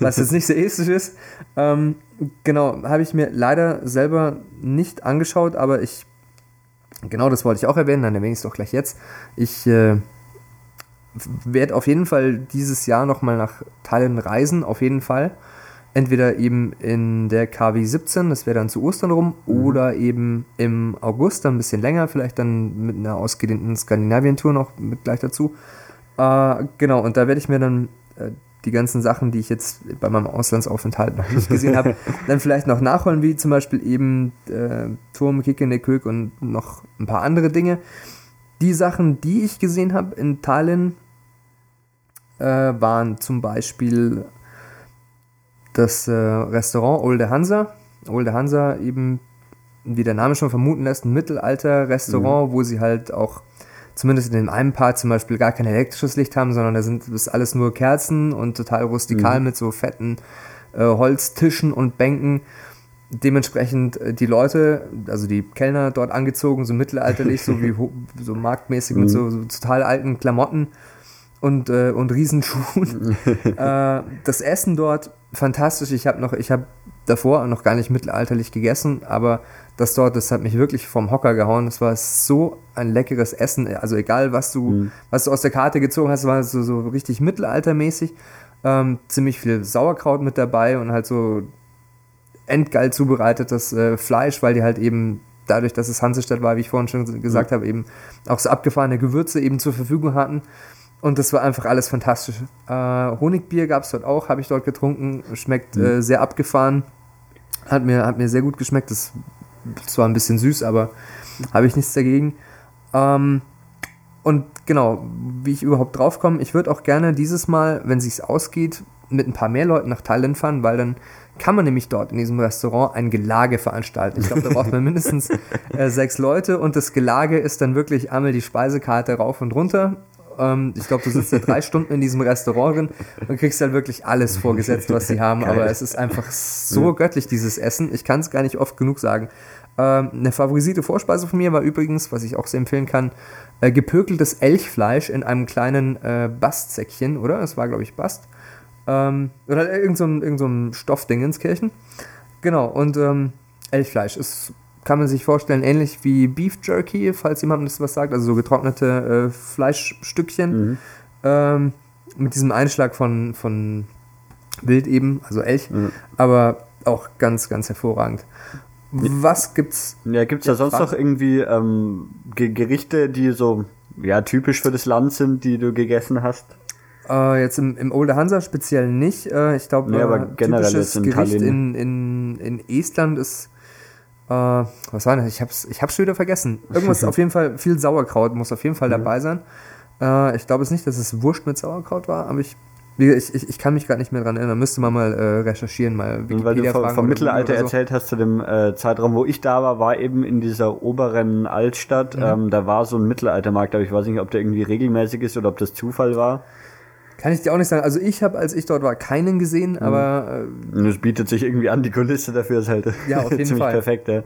was jetzt nicht so estisch ist. Ähm, genau, habe ich mir leider selber nicht angeschaut, aber ich, genau das wollte ich auch erwähnen, dann erwähne ich es doch gleich jetzt. Ich äh, werde auf jeden Fall dieses Jahr nochmal nach Tallinn reisen, auf jeden Fall. Entweder eben in der KW 17, das wäre dann zu Ostern rum, mhm. oder eben im August, dann ein bisschen länger, vielleicht dann mit einer ausgedehnten Skandinavien-Tour noch mit gleich dazu. Äh, genau, und da werde ich mir dann äh, die ganzen Sachen, die ich jetzt bei meinem Auslandsaufenthalt noch nicht gesehen habe, dann vielleicht noch nachholen, wie zum Beispiel eben äh, Turm, Kickenekög und noch ein paar andere Dinge. Die Sachen, die ich gesehen habe in Tallinn, äh, waren zum Beispiel das äh, Restaurant Olde Hansa. Olde Hansa eben, wie der Name schon vermuten lässt, ein Mittelalter-Restaurant, mhm. wo sie halt auch zumindest in dem einen Part zum Beispiel gar kein elektrisches Licht haben, sondern da sind das alles nur Kerzen und total rustikal mhm. mit so fetten äh, Holztischen und Bänken. Dementsprechend äh, die Leute, also die Kellner dort angezogen, so mittelalterlich, so wie so marktmäßig mhm. mit so, so total alten Klamotten und, äh, und Riesenschuhen. äh, das Essen dort fantastisch. Ich habe noch, ich habe davor noch gar nicht mittelalterlich gegessen, aber das dort, das hat mich wirklich vom Hocker gehauen. Das war so ein leckeres Essen. Also egal, was du, mhm. was du aus der Karte gezogen hast, war so, so richtig mittelaltermäßig. Ähm, ziemlich viel Sauerkraut mit dabei und halt so endgeil zubereitetes äh, Fleisch, weil die halt eben dadurch, dass es Hansestadt war, wie ich vorhin schon gesagt mhm. habe, eben auch so abgefahrene Gewürze eben zur Verfügung hatten. Und das war einfach alles fantastisch. Äh, Honigbier gab es dort auch, habe ich dort getrunken. Schmeckt mhm. äh, sehr abgefahren. Hat mir, hat mir sehr gut geschmeckt. Das zwar ein bisschen süß, aber habe ich nichts dagegen. Ähm, und genau, wie ich überhaupt drauf komme, ich würde auch gerne dieses Mal, wenn es sich ausgeht, mit ein paar mehr Leuten nach Thailand fahren, weil dann kann man nämlich dort in diesem Restaurant ein Gelage veranstalten. Ich glaube, da braucht man mindestens äh, sechs Leute und das Gelage ist dann wirklich einmal die Speisekarte rauf und runter ähm, ich glaube, du sitzt ja drei Stunden in diesem Restaurant drin und kriegst halt wirklich alles vorgesetzt, was sie haben. Aber es ist einfach so göttlich, dieses Essen. Ich kann es gar nicht oft genug sagen. Ähm, eine favorisierte Vorspeise von mir war übrigens, was ich auch sehr empfehlen kann, äh, gepökeltes Elchfleisch in einem kleinen äh, Bastsäckchen, oder? Es war, glaube ich, Bast. Ähm, oder irgend so irgend so ein Stoffdingenskirchen. Genau, und ähm, Elchfleisch ist kann man sich vorstellen, ähnlich wie Beef Jerky, falls jemand das was sagt, also so getrocknete äh, Fleischstückchen mhm. ähm, mit diesem Einschlag von, von Wild eben, also Elch, mhm. aber auch ganz, ganz hervorragend. Was gibt's? Ja, gibt's da sonst noch irgendwie ähm, Gerichte, die so ja typisch für das Land sind, die du gegessen hast? Uh, jetzt im, im Olde Hansa speziell nicht. Uh, ich glaube, nee, aber äh, typisches Gericht in, in, in Estland ist äh, was war das? Ich hab's, ich hab's schon wieder vergessen. Irgendwas auf jeden Fall, viel Sauerkraut muss auf jeden Fall mhm. dabei sein. Äh, ich glaube es nicht, dass es Wurst mit Sauerkraut war, aber ich ich, ich, ich, kann mich gerade nicht mehr dran erinnern. Müsste man mal äh, recherchieren, mal Wikipedia Weil du vom, vom Mittelalter so. erzählt hast zu dem äh, Zeitraum, wo ich da war, war eben in dieser oberen Altstadt. Mhm. Ähm, da war so ein Mittelaltermarkt, aber ich weiß nicht, ob der irgendwie regelmäßig ist oder ob das Zufall war. Kann ich dir auch nicht sagen. Also ich habe, als ich dort war, keinen gesehen, mhm. aber... Äh, es bietet sich irgendwie an, die Kulisse dafür ist halt ja, auf jeden ziemlich Fall. perfekt. Ja,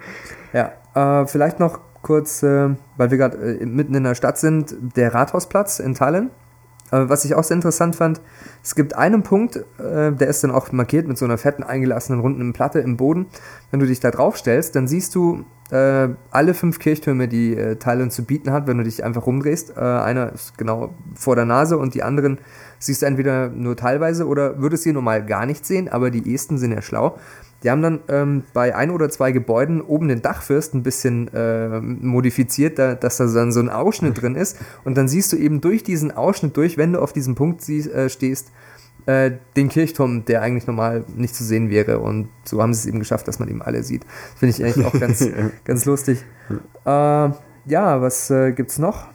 ja äh, vielleicht noch kurz, äh, weil wir gerade äh, mitten in der Stadt sind, der Rathausplatz in Thailand. Äh, was ich auch sehr interessant fand, es gibt einen Punkt, äh, der ist dann auch markiert mit so einer fetten eingelassenen runden Platte im Boden. Wenn du dich da drauf stellst, dann siehst du äh, alle fünf Kirchtürme, die äh, Thailand zu bieten hat, wenn du dich einfach rumdrehst. Einer ist genau vor der Nase und die anderen siehst du entweder nur teilweise oder würdest sie normal gar nicht sehen, aber die Esten sind ja schlau. Die haben dann ähm, bei ein oder zwei Gebäuden oben den Dachfirst ein bisschen äh, modifiziert, da, dass da dann so ein Ausschnitt drin ist. Und dann siehst du eben durch diesen Ausschnitt durch, wenn du auf diesem Punkt sie, äh, stehst, äh, den Kirchturm, der eigentlich normal nicht zu sehen wäre. Und so haben sie es eben geschafft, dass man eben alle sieht. Finde ich eigentlich auch ganz, ganz lustig. Äh, ja, was äh, es noch?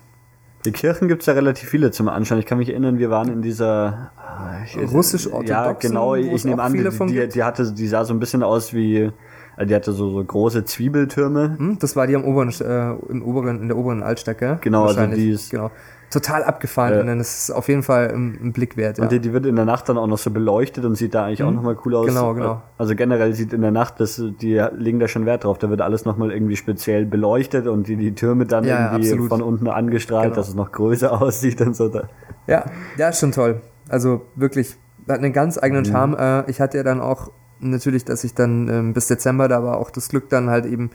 Die Kirchen gibt es ja relativ viele zum Anschauen. Ich kann mich erinnern, wir waren in dieser äh, russisch-orthodoxen. Ja, genau. Ich nehme an, die, die, die, hatte, die sah so ein bisschen aus wie, äh, die hatte so, so große Zwiebeltürme. Hm, das war die am oberen, äh, im oberen, in der oberen Altstadt, gell? Genau, also die ist, genau total abgefahren. Äh, und dann ist es auf jeden Fall ein, ein Blick wert. Ja. Und die, die, wird in der Nacht dann auch noch so beleuchtet und sieht da eigentlich mhm. auch nochmal cool aus. Genau, genau. Also generell sieht in der Nacht, das, die legen da schon Wert drauf. Da wird alles nochmal irgendwie speziell beleuchtet und die, die Türme dann ja, irgendwie absolut. von unten angestrahlt, genau. dass es noch größer aussieht und so. Da. Ja, ja, ist schon toll. Also wirklich, hat einen ganz eigenen mhm. Charme. Mhm. Ich hatte ja dann auch natürlich, dass ich dann ähm, bis Dezember da war, auch das Glück dann halt eben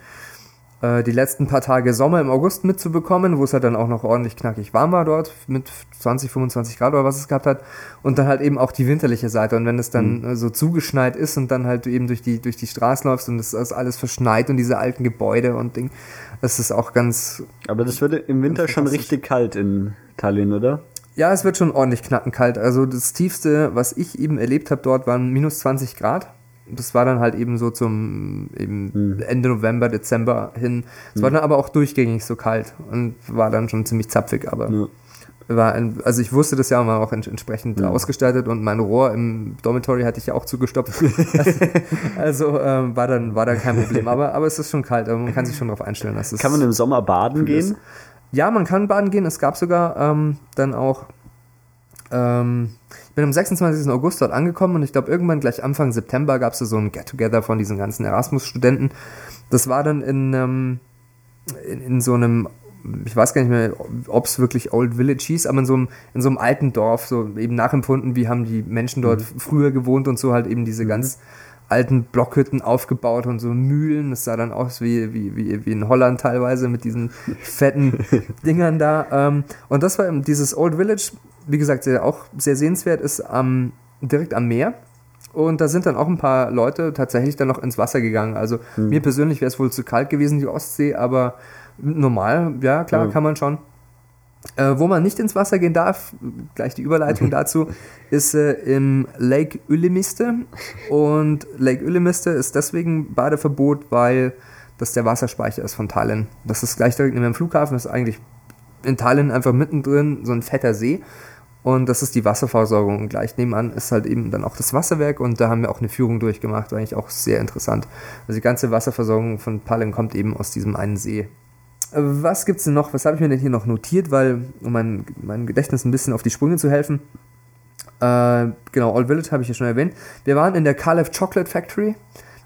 äh, die letzten paar Tage Sommer im August mitzubekommen, wo es halt dann auch noch ordentlich knackig warm war dort, mit 20, 25 Grad oder was es gehabt hat. Und dann halt eben auch die winterliche Seite. Und wenn es dann mhm. so zugeschneit ist und dann halt du eben durch die, durch die Straße läufst und es ist alles verschneit und diese alten Gebäude und Ding, das ist auch ganz. Aber das wird im Winter schon richtig kalt in Tallinn, oder? Ja, es wird schon ordentlich knackenkalt. Also das Tiefste, was ich eben erlebt habe dort, waren minus 20 Grad das war dann halt eben so zum eben hm. Ende November, Dezember hin. Es hm. war dann aber auch durchgängig so kalt und war dann schon ziemlich zapfig, aber ja. war ein, also ich wusste das ja war auch entsprechend ja. ausgestaltet und mein Rohr im Dormitory hatte ich ja auch zugestopft. also ähm, war dann war dann kein Problem, aber aber es ist schon kalt, aber man kann sich schon darauf einstellen, dass es Kann man im Sommer baden gehen? Ja, man kann baden gehen. Es gab sogar ähm, dann auch ähm, ich bin am 26. August dort angekommen und ich glaube, irgendwann gleich Anfang September gab es so ein Get-Together von diesen ganzen Erasmus-Studenten. Das war dann in, ähm, in, in, so einem ich weiß gar nicht mehr, ob es wirklich Old Village hieß, aber in so, einem, in so einem alten Dorf, so eben nachempfunden, wie haben die Menschen dort mhm. früher gewohnt und so halt eben diese mhm. ganz alten Blockhütten aufgebaut und so Mühlen. Das sah dann aus wie, wie, wie, wie in Holland teilweise mit diesen fetten Dingern da. Ähm, und das war eben dieses Old Village, wie gesagt, sehr, auch sehr sehenswert, ist am, direkt am Meer. Und da sind dann auch ein paar Leute tatsächlich dann noch ins Wasser gegangen. Also mhm. mir persönlich wäre es wohl zu kalt gewesen, die Ostsee, aber normal, ja klar, ja. kann man schon. Äh, wo man nicht ins Wasser gehen darf, gleich die Überleitung dazu, ist äh, im Lake Ulemiste. Und Lake Ulemiste ist deswegen Badeverbot, weil das der Wasserspeicher ist von Tallinn. Das ist gleich direkt neben dem Flughafen, das ist eigentlich in Tallinn einfach mittendrin so ein fetter See. Und das ist die Wasserversorgung. Und gleich nebenan ist halt eben dann auch das Wasserwerk und da haben wir auch eine Führung durchgemacht, war eigentlich auch sehr interessant. Also die ganze Wasserversorgung von Tallinn kommt eben aus diesem einen See. Was gibt es denn noch? Was habe ich mir denn hier noch notiert, weil, um mein, mein Gedächtnis ein bisschen auf die Sprünge zu helfen? Äh, genau, Old Village habe ich ja schon erwähnt. Wir waren in der Caleb Chocolate Factory.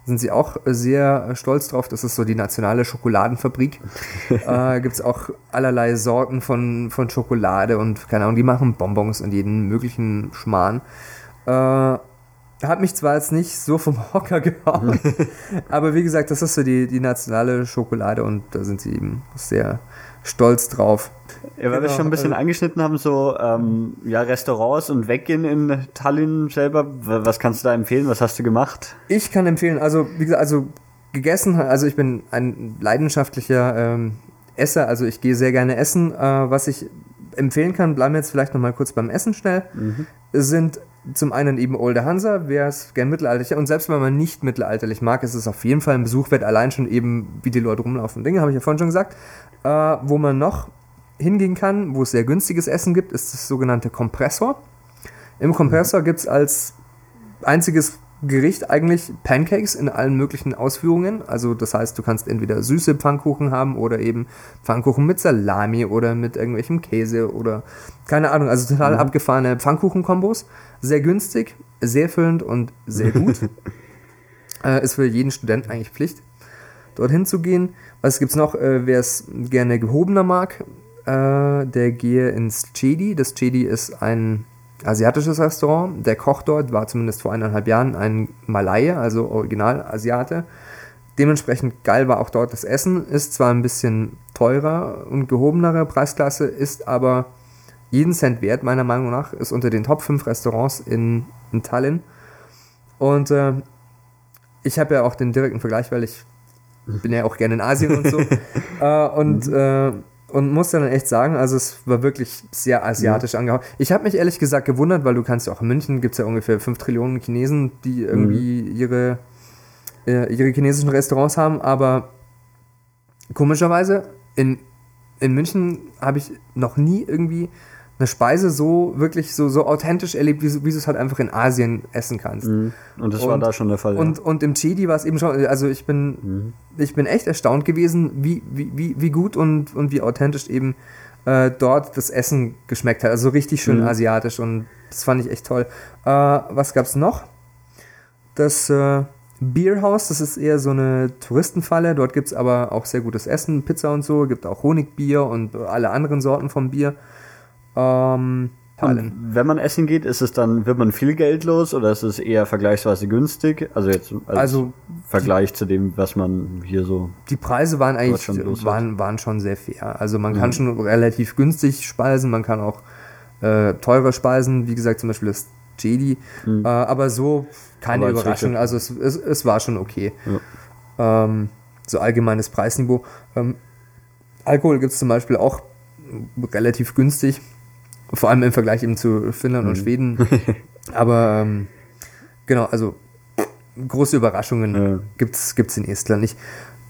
Da sind sie auch sehr stolz drauf. Das ist so die nationale Schokoladenfabrik. äh, Gibt es auch allerlei Sorten von, von Schokolade und keine Ahnung, die machen Bonbons und jeden möglichen Schmarrn. Äh, hat mich zwar jetzt nicht so vom Hocker gehauen, aber wie gesagt, das ist so die, die nationale Schokolade und da sind sie eben sehr stolz drauf. Ja, weil genau, wir schon ein bisschen also, angeschnitten haben, so ähm, ja, Restaurants und Weggehen in Tallinn selber. Was kannst du da empfehlen? Was hast du gemacht? Ich kann empfehlen, also wie gesagt, also gegessen, also ich bin ein leidenschaftlicher ähm, Esser, also ich gehe sehr gerne essen. Äh, was ich empfehlen kann, bleiben wir jetzt vielleicht nochmal kurz beim Essen schnell, mhm. sind zum einen eben Olde Hansa, wer es gern mittelalterlich und selbst wenn man nicht mittelalterlich mag, ist es auf jeden Fall ein Besuch wert, allein schon eben, wie die Leute rumlaufen. Dinge, habe ich ja vorhin schon gesagt. Äh, wo man noch hingehen kann, wo es sehr günstiges Essen gibt, ist das sogenannte Kompressor. Im Kompressor gibt es als einziges Gericht eigentlich Pancakes in allen möglichen Ausführungen. Also das heißt, du kannst entweder süße Pfannkuchen haben oder eben Pfannkuchen mit Salami oder mit irgendwelchem Käse oder keine Ahnung. Also total mhm. abgefahrene Pfannkuchen-Kombos. Sehr günstig, sehr füllend und sehr gut. äh, ist für jeden Student eigentlich Pflicht, dorthin zu gehen. Was gibt's noch? Äh, Wer es gerne gehobener mag, äh, der gehe ins Chedi. Das Chedi ist ein asiatisches Restaurant. Der Koch dort war zumindest vor eineinhalb Jahren ein Malaye, also Original-Asiate. Dementsprechend geil war auch dort das Essen. Ist zwar ein bisschen teurer und gehobenere Preisklasse, ist aber jeden Cent wert, meiner Meinung nach. Ist unter den Top 5 Restaurants in, in Tallinn. Und äh, ich habe ja auch den direkten Vergleich, weil ich bin ja auch gerne in Asien und so. äh, und mhm. äh, und muss dann echt sagen, also es war wirklich sehr asiatisch mhm. angehauen. Ich habe mich ehrlich gesagt gewundert, weil du kannst ja auch in München, gibt es ja ungefähr 5 Trillionen Chinesen, die irgendwie mhm. ihre, äh, ihre chinesischen Restaurants haben, aber komischerweise in, in München habe ich noch nie irgendwie eine Speise so wirklich so, so authentisch erlebt, wie, wie du es halt einfach in Asien essen kannst. Mhm. Und das und, war da schon der Fall. Und, ja. und im Chedi war es eben schon, also ich bin, mhm. ich bin echt erstaunt gewesen, wie, wie, wie, wie gut und, und wie authentisch eben äh, dort das Essen geschmeckt hat. Also richtig schön mhm. asiatisch und das fand ich echt toll. Äh, was gab es noch? Das äh, Bierhaus, das ist eher so eine Touristenfalle. Dort gibt es aber auch sehr gutes Essen, Pizza und so, gibt auch Honigbier und alle anderen Sorten von Bier. Ähm, wenn man essen geht, ist es dann, wird man viel Geld los oder ist es eher vergleichsweise günstig? Also jetzt als also Vergleich zu dem, was man hier so. Die Preise waren eigentlich waren, waren schon sehr fair. Also man kann mhm. schon relativ günstig speisen, man kann auch äh, teure speisen, wie gesagt, zum Beispiel das Jedi. Mhm. Äh, aber so keine aber Überraschung. Also es, es, es, war schon okay. Ja. Ähm, so allgemeines Preisniveau. Ähm, Alkohol gibt es zum Beispiel auch relativ günstig. Vor allem im Vergleich eben zu Finnland mhm. und Schweden. Aber ähm, genau, also große Überraschungen ja. gibt's gibt's in Estland nicht.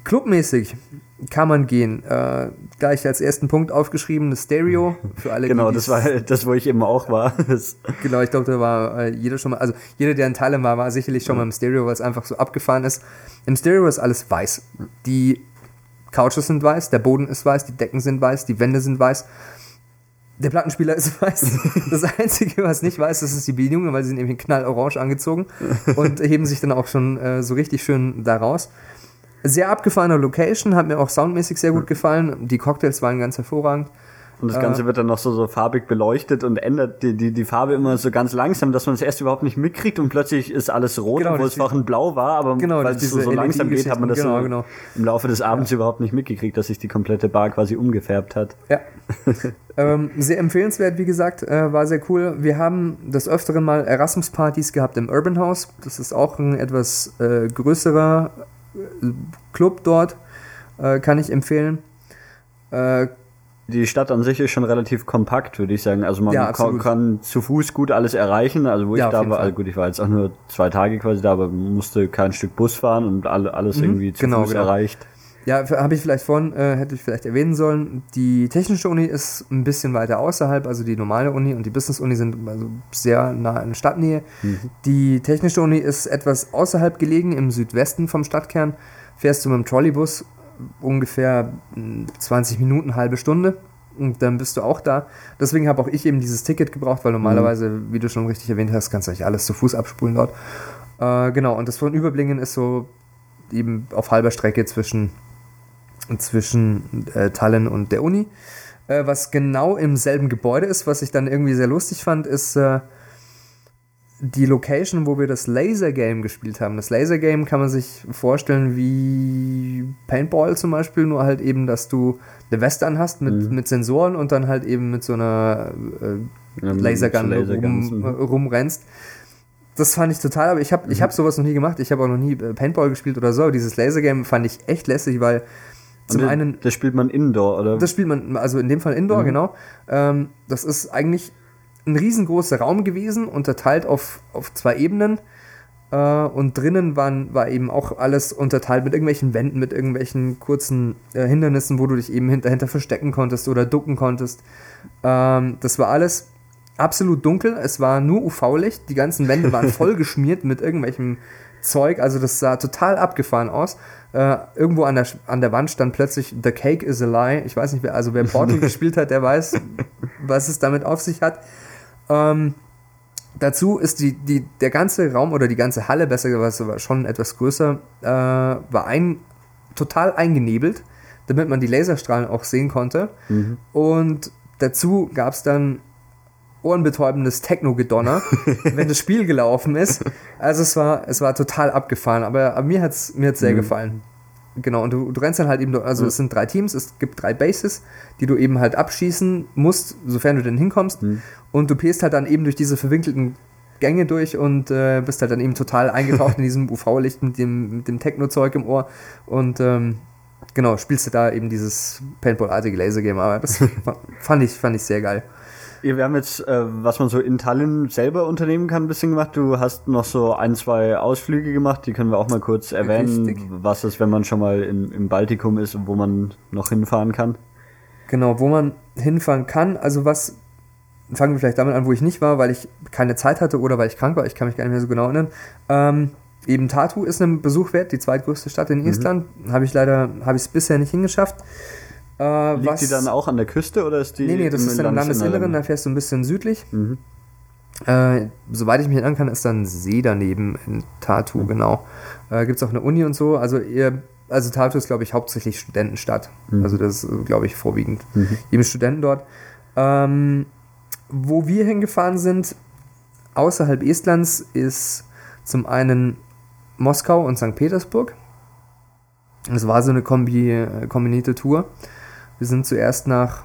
Clubmäßig kann man gehen. Äh, gleich als ersten Punkt aufgeschrieben, das Stereo für alle. genau, das war das, wo ich eben auch war. genau, ich glaube, da war äh, jeder schon mal, also jeder, der in Thailand war, war sicherlich schon ja. mal im Stereo, weil es einfach so abgefahren ist. Im Stereo ist alles weiß. Die Couches sind weiß, der Boden ist weiß, die Decken sind weiß, die Wände sind weiß. Der Plattenspieler ist weiß. Das Einzige, was nicht weiß, das ist die Bedienung, weil sie sind eben knallorange angezogen und heben sich dann auch schon äh, so richtig schön da raus. Sehr abgefahrene Location, hat mir auch soundmäßig sehr gut gefallen. Die Cocktails waren ganz hervorragend. Und das Ganze äh, wird dann noch so, so farbig beleuchtet und ändert die, die, die Farbe immer so ganz langsam, dass man es erst überhaupt nicht mitkriegt und plötzlich ist alles rot, genau, obwohl es vorher blau war, aber genau, weil es so, so langsam geht, hat man das genau, so genau. im Laufe des Abends ja. überhaupt nicht mitgekriegt, dass sich die komplette Bar quasi umgefärbt hat. Ja. ähm, sehr empfehlenswert, wie gesagt, äh, war sehr cool. Wir haben das öfteren mal Erasmus-Partys gehabt im Urban House. Das ist auch ein etwas äh, größerer äh, Club dort, äh, kann ich empfehlen. Die Stadt an sich ist schon relativ kompakt, würde ich sagen. Also man ja, kann, kann, zu Fuß gut alles erreichen. Also wo ja, ich da war, also gut, ich war jetzt auch nur zwei Tage quasi da, aber musste kein Stück Bus fahren und alle, alles mhm, irgendwie zu genau, Fuß genau. erreicht. Ja, habe ich vielleicht vorhin, äh, hätte ich vielleicht erwähnen sollen, die technische Uni ist ein bisschen weiter außerhalb, also die normale Uni und die Business Uni sind also sehr nah in Stadtnähe. Mhm. Die technische Uni ist etwas außerhalb gelegen, im Südwesten vom Stadtkern. Fährst du mit dem Trolleybus ungefähr 20 hm, Minuten, halbe Stunde. Und dann bist du auch da. Deswegen habe auch ich eben dieses Ticket gebraucht, weil normalerweise, mhm. wie du schon richtig erwähnt hast, kannst du eigentlich alles zu Fuß abspulen dort. Äh, genau, und das von Überblingen ist so eben auf halber Strecke zwischen, zwischen äh, Tallinn und der Uni. Äh, was genau im selben Gebäude ist, was ich dann irgendwie sehr lustig fand, ist äh, die Location, wo wir das Laser Game gespielt haben. Das Laser Game kann man sich vorstellen wie Paintball zum Beispiel, nur halt eben, dass du eine Weste anhast mit, mhm. mit Sensoren und dann halt eben mit so einer äh, Lasergun rum, mhm. rumrennst. Das fand ich total, aber ich habe mhm. hab sowas noch nie gemacht. Ich habe auch noch nie äh, Paintball gespielt oder so. Dieses Laser Game fand ich echt lässig, weil zum das, einen. Das spielt man indoor, oder? Das spielt man, also in dem Fall indoor, mhm. genau. Ähm, das ist eigentlich ein riesengroßer Raum gewesen, unterteilt auf, auf zwei Ebenen. Äh, und drinnen waren, war eben auch alles unterteilt mit irgendwelchen Wänden, mit irgendwelchen kurzen äh, Hindernissen, wo du dich eben dahinter verstecken konntest oder ducken konntest. Ähm, das war alles absolut dunkel. Es war nur UV-Licht. Die ganzen Wände waren voll geschmiert mit irgendwelchem Zeug. Also das sah total abgefahren aus. Äh, irgendwo an der, an der Wand stand plötzlich The Cake is a Lie. Ich weiß nicht, wer, also wer Portal gespielt hat, der weiß, was es damit auf sich hat. Ähm, dazu ist die, die, der ganze Raum oder die ganze Halle, besser gesagt, war schon etwas größer, äh, war ein, total eingenebelt, damit man die Laserstrahlen auch sehen konnte. Mhm. Und dazu gab es dann ohrenbetäubendes Techno-Gedonner, wenn das Spiel gelaufen ist. Also es war, es war total abgefahren, aber, aber mir hat es mir hat's sehr mhm. gefallen. Genau, und du, du rennst dann halt eben, also mhm. es sind drei Teams, es gibt drei Bases, die du eben halt abschießen musst, sofern du denn hinkommst. Mhm. Und du pest halt dann eben durch diese verwinkelten Gänge durch und äh, bist halt dann eben total eingetaucht in diesem UV-Licht mit dem, mit dem Techno-Zeug im Ohr. Und ähm, genau, spielst du da eben dieses Paintball-artige Laser-Game. Aber das fand, ich, fand ich sehr geil. Wir haben jetzt, äh, was man so in Tallinn selber unternehmen kann, ein bisschen gemacht. Du hast noch so ein, zwei Ausflüge gemacht, die können wir auch mal kurz erwähnen, Richtig. was ist, wenn man schon mal in, im Baltikum ist und wo man noch hinfahren kann. Genau, wo man hinfahren kann. Also was, fangen wir vielleicht damit an, wo ich nicht war, weil ich keine Zeit hatte oder weil ich krank war, ich kann mich gar nicht mehr so genau erinnern. Ähm, eben Tartu ist ein Besuch wert, die zweitgrößte Stadt in mhm. Estland. Habe ich leider, habe ich es bisher nicht hingeschafft. Äh, Liegt was, die dann auch an der Küste oder ist die? Nee, nee, das ist im Landesinneren, da fährst du ein bisschen südlich. Mhm. Äh, soweit ich mich erinnern kann, ist dann ein See daneben in Tartu, mhm. genau. Äh, Gibt es auch eine Uni und so. Also ihr, also Tartu ist, glaube ich, hauptsächlich Studentenstadt. Mhm. Also das ist, glaube ich, vorwiegend mhm. eben Studenten dort. Ähm, wo wir hingefahren sind, außerhalb Estlands, ist zum einen Moskau und St. Petersburg. Es war so eine Kombi, äh, kombinierte Tour. Wir sind zuerst nach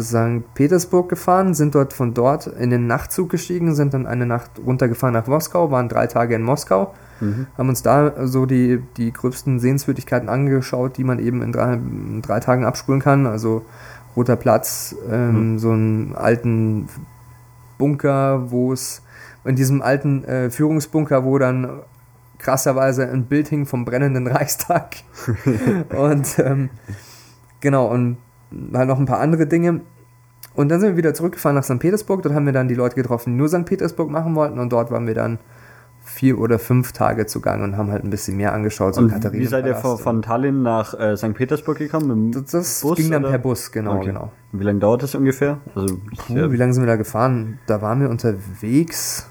St. Petersburg gefahren, sind dort von dort in den Nachtzug gestiegen, sind dann eine Nacht runtergefahren nach Moskau, waren drei Tage in Moskau, mhm. haben uns da so die, die gröbsten Sehenswürdigkeiten angeschaut, die man eben in drei, in drei Tagen abspulen kann. Also Roter Platz, ähm, mhm. so einen alten Bunker, wo es in diesem alten äh, Führungsbunker, wo dann krasserweise ein Bild hing vom brennenden Reichstag. und ähm, Genau, und halt noch ein paar andere Dinge. Und dann sind wir wieder zurückgefahren nach St. Petersburg. Dort haben wir dann die Leute getroffen, die nur St. Petersburg machen wollten. Und dort waren wir dann vier oder fünf Tage zugange und haben halt ein bisschen mehr angeschaut. So und wie seid ihr von, von Tallinn nach äh, St. Petersburg gekommen? das, das Bus, ging dann oder? per Bus, genau, okay. genau. Wie lange dauert das ungefähr? Also, Puh, wie lange sind wir da gefahren? Da waren wir unterwegs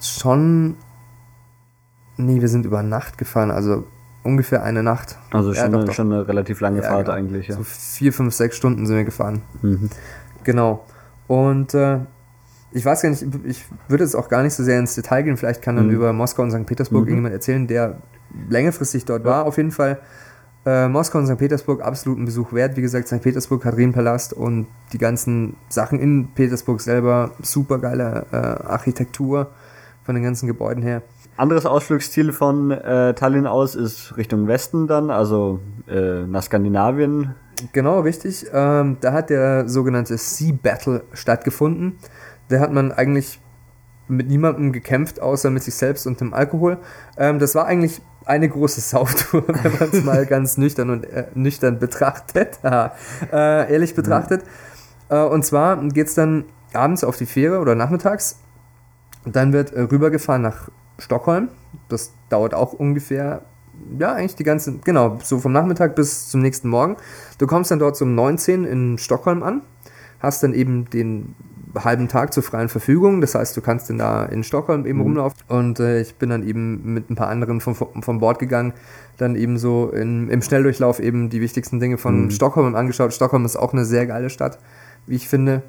schon. Nee, wir sind über Nacht gefahren, also ungefähr eine Nacht. Also schon, ja, eine, schon eine relativ lange ja, Fahrt genau. eigentlich. Ja. So vier, fünf, sechs Stunden sind wir gefahren. Mhm. Genau. Und äh, ich weiß gar nicht, ich würde jetzt auch gar nicht so sehr ins Detail gehen. Vielleicht kann dann mhm. über Moskau und St. Petersburg mhm. irgendjemand erzählen, der längerfristig dort war. Auf jeden Fall äh, Moskau und St. Petersburg absoluten Besuch wert. Wie gesagt, St. Petersburg, Katrinenpalast und die ganzen Sachen in Petersburg selber. Super geile äh, Architektur von den ganzen Gebäuden her. Anderes Ausflugsziel von äh, Tallinn aus ist Richtung Westen dann, also äh, nach Skandinavien. Genau, richtig. Ähm, da hat der sogenannte Sea Battle stattgefunden. Da hat man eigentlich mit niemandem gekämpft, außer mit sich selbst und dem Alkohol. Ähm, das war eigentlich eine große Sauftour, wenn man es mal ganz nüchtern und äh, nüchtern betrachtet, äh, ehrlich betrachtet. Mhm. Äh, und zwar geht es dann abends auf die Fähre oder nachmittags. Dann wird äh, rübergefahren nach Stockholm. Das dauert auch ungefähr, ja, eigentlich die ganze, genau, so vom Nachmittag bis zum nächsten Morgen. Du kommst dann dort um 19 in Stockholm an, hast dann eben den halben Tag zur freien Verfügung. Das heißt, du kannst dann da in Stockholm eben mhm. rumlaufen. Und äh, ich bin dann eben mit ein paar anderen von, von Bord gegangen, dann eben so in, im Schnelldurchlauf eben die wichtigsten Dinge von mhm. Stockholm angeschaut. Stockholm ist auch eine sehr geile Stadt, wie ich finde.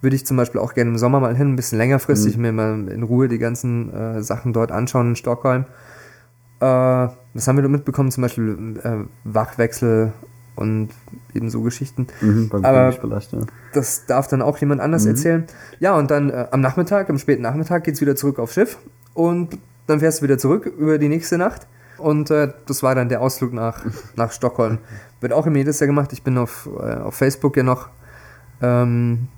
Würde ich zum Beispiel auch gerne im Sommer mal hin, ein bisschen längerfristig mhm. mir mal in Ruhe die ganzen äh, Sachen dort anschauen in Stockholm. Äh, was haben wir da mitbekommen? Zum Beispiel äh, Wachwechsel und eben so Geschichten. Mhm, Aber ja. das darf dann auch jemand anders mhm. erzählen. Ja, und dann äh, am Nachmittag, am späten Nachmittag geht es wieder zurück aufs Schiff und dann fährst du wieder zurück über die nächste Nacht. Und äh, das war dann der Ausflug nach, nach Stockholm. Wird auch im jedes Jahr gemacht. Ich bin auf, äh, auf Facebook ja noch ähm,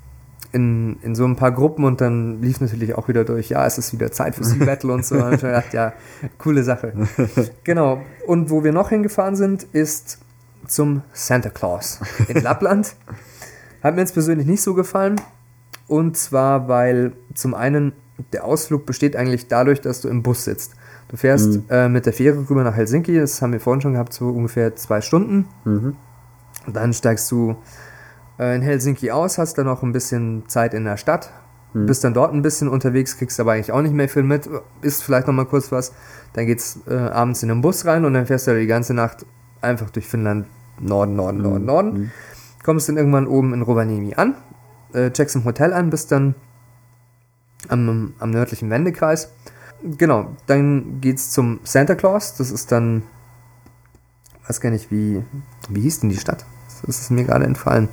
in, in so ein paar Gruppen und dann lief natürlich auch wieder durch, ja, es ist wieder Zeit für Sea Battle und so. Und ich gedacht, ja, coole Sache. Genau. Und wo wir noch hingefahren sind, ist zum Santa Claus in Lappland. Hat mir jetzt persönlich nicht so gefallen. Und zwar, weil zum einen der Ausflug besteht eigentlich dadurch, dass du im Bus sitzt. Du fährst mhm. äh, mit der Fähre rüber nach Helsinki, das haben wir vorhin schon gehabt, so ungefähr zwei Stunden. Mhm. Dann steigst du in Helsinki aus, hast dann noch ein bisschen Zeit in der Stadt, mhm. bist dann dort ein bisschen unterwegs, kriegst aber eigentlich auch nicht mehr viel mit, isst vielleicht noch mal kurz was. Dann geht's äh, abends in den Bus rein und dann fährst du die ganze Nacht einfach durch Finnland Norden, Norden, mhm. Norden, Norden. Mhm. Kommst dann irgendwann oben in Rovaniemi an, äh, checkst im Hotel an, bist dann am, am nördlichen Wendekreis. Genau, dann geht's zum Santa Claus. Das ist dann, weiß gar nicht, wie, wie hieß denn die Stadt? Das ist mir gerade entfallen.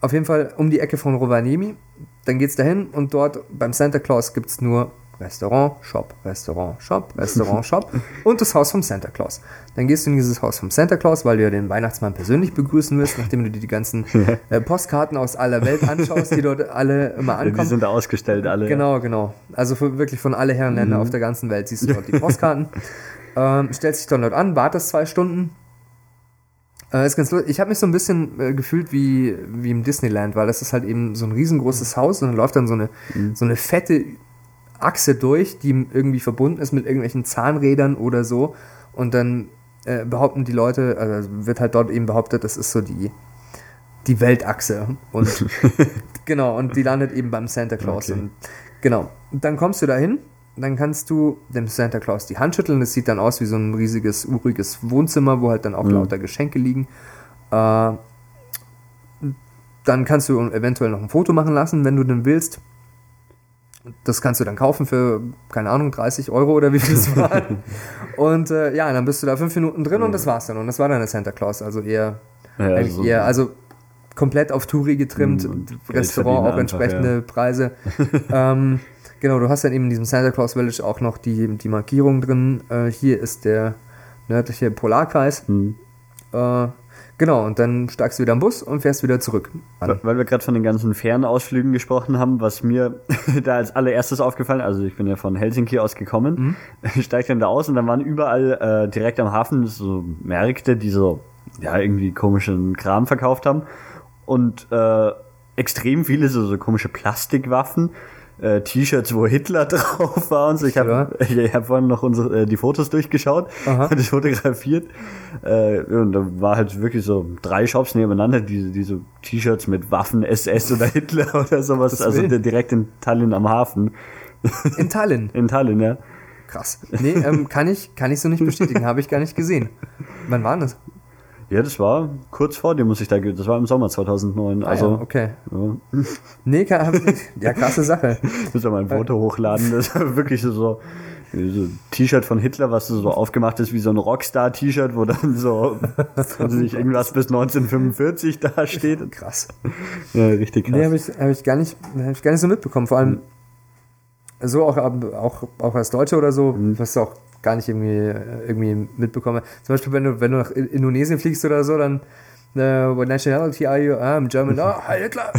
Auf jeden Fall um die Ecke von Rovaniemi. Dann geht's dahin und dort beim Santa Claus gibt's nur Restaurant, Shop, Restaurant, Shop, Restaurant, Shop und das Haus vom Santa Claus. Dann gehst du in dieses Haus vom Santa Claus, weil du ja den Weihnachtsmann persönlich begrüßen willst, nachdem du dir die ganzen äh, Postkarten aus aller Welt anschaust, die dort alle immer ankommen. Die sind da ausgestellt alle. Genau, genau. Also für, wirklich von alle Herren Länder mhm. auf der ganzen Welt siehst du dort die Postkarten. ähm, stellst dich dann dort an, wartest zwei Stunden. Äh, ist ganz lustig. Ich habe mich so ein bisschen äh, gefühlt wie, wie im Disneyland, weil das ist halt eben so ein riesengroßes Haus und dann läuft dann so eine, mhm. so eine fette Achse durch, die irgendwie verbunden ist mit irgendwelchen Zahnrädern oder so. Und dann äh, behaupten die Leute, also wird halt dort eben behauptet, das ist so die, die Weltachse. Und genau, und die landet eben beim Santa Claus. Okay. Und genau. Dann kommst du da hin, dann kannst du dem Santa Claus die Hand schütteln. Das sieht dann aus wie so ein riesiges, uriges Wohnzimmer, wo halt dann auch mhm. lauter Geschenke liegen. Äh, dann kannst du eventuell noch ein Foto machen lassen, wenn du denn willst. Das kannst du dann kaufen für, keine Ahnung, 30 Euro oder wie viel es war. und äh, ja, dann bist du da fünf Minuten drin und das war's dann. Und das war dann der Santa Claus. Also eher, ja, so eher also komplett auf Touri getrimmt, und Restaurant auch entsprechende ja. Preise. ähm, genau, du hast dann eben in diesem Santa Claus Village auch noch die, die Markierung drin. Äh, hier ist der nördliche Polarkreis. Mhm. Äh, Genau, und dann steigst du wieder am Bus und fährst wieder zurück. An. Weil wir gerade von den ganzen Fernausflügen gesprochen haben, was mir da als allererstes aufgefallen, also ich bin ja von Helsinki aus gekommen, mhm. steig dann da aus und dann waren überall äh, direkt am Hafen so Märkte, die so ja irgendwie komischen Kram verkauft haben und äh, extrem viele so, so komische Plastikwaffen äh, T-Shirts, wo Hitler drauf war und so. Ich habe ja. ich hab vorhin noch unsere, äh, die Fotos durchgeschaut Aha. und das fotografiert. Äh, und da war halt wirklich so drei Shops nebeneinander, die, die so T-Shirts mit Waffen, SS oder Hitler oder sowas. Also direkt in Tallinn am Hafen. In Tallinn? in Tallinn, ja. Krass. Nee, ähm, kann, ich, kann ich so nicht bestätigen, habe ich gar nicht gesehen. Wann war das? Ja, das war kurz vor dir, muss ich da Das war im Sommer 2009. Ah, also, ja, okay. Ja. Nee, kann, ja, krasse Sache. Ich muss ja mal ein Foto hochladen. Das war wirklich so, so ein T-Shirt von Hitler, was so aufgemacht ist wie so ein Rockstar-T-Shirt, wo dann so nicht irgendwas bis 1945 da steht. Krass. Ja, richtig krass. Nee, habe ich, hab ich, gar nicht, hab ich gar nicht so mitbekommen. Vor allem so auch, auch, auch als Deutsche oder so, mhm. was auch gar nicht irgendwie, irgendwie mitbekomme. Zum Beispiel, wenn du, wenn du nach Indonesien fliegst oder so, dann uh, what nationality are you? Ah, I'm German. Oh, Hitler!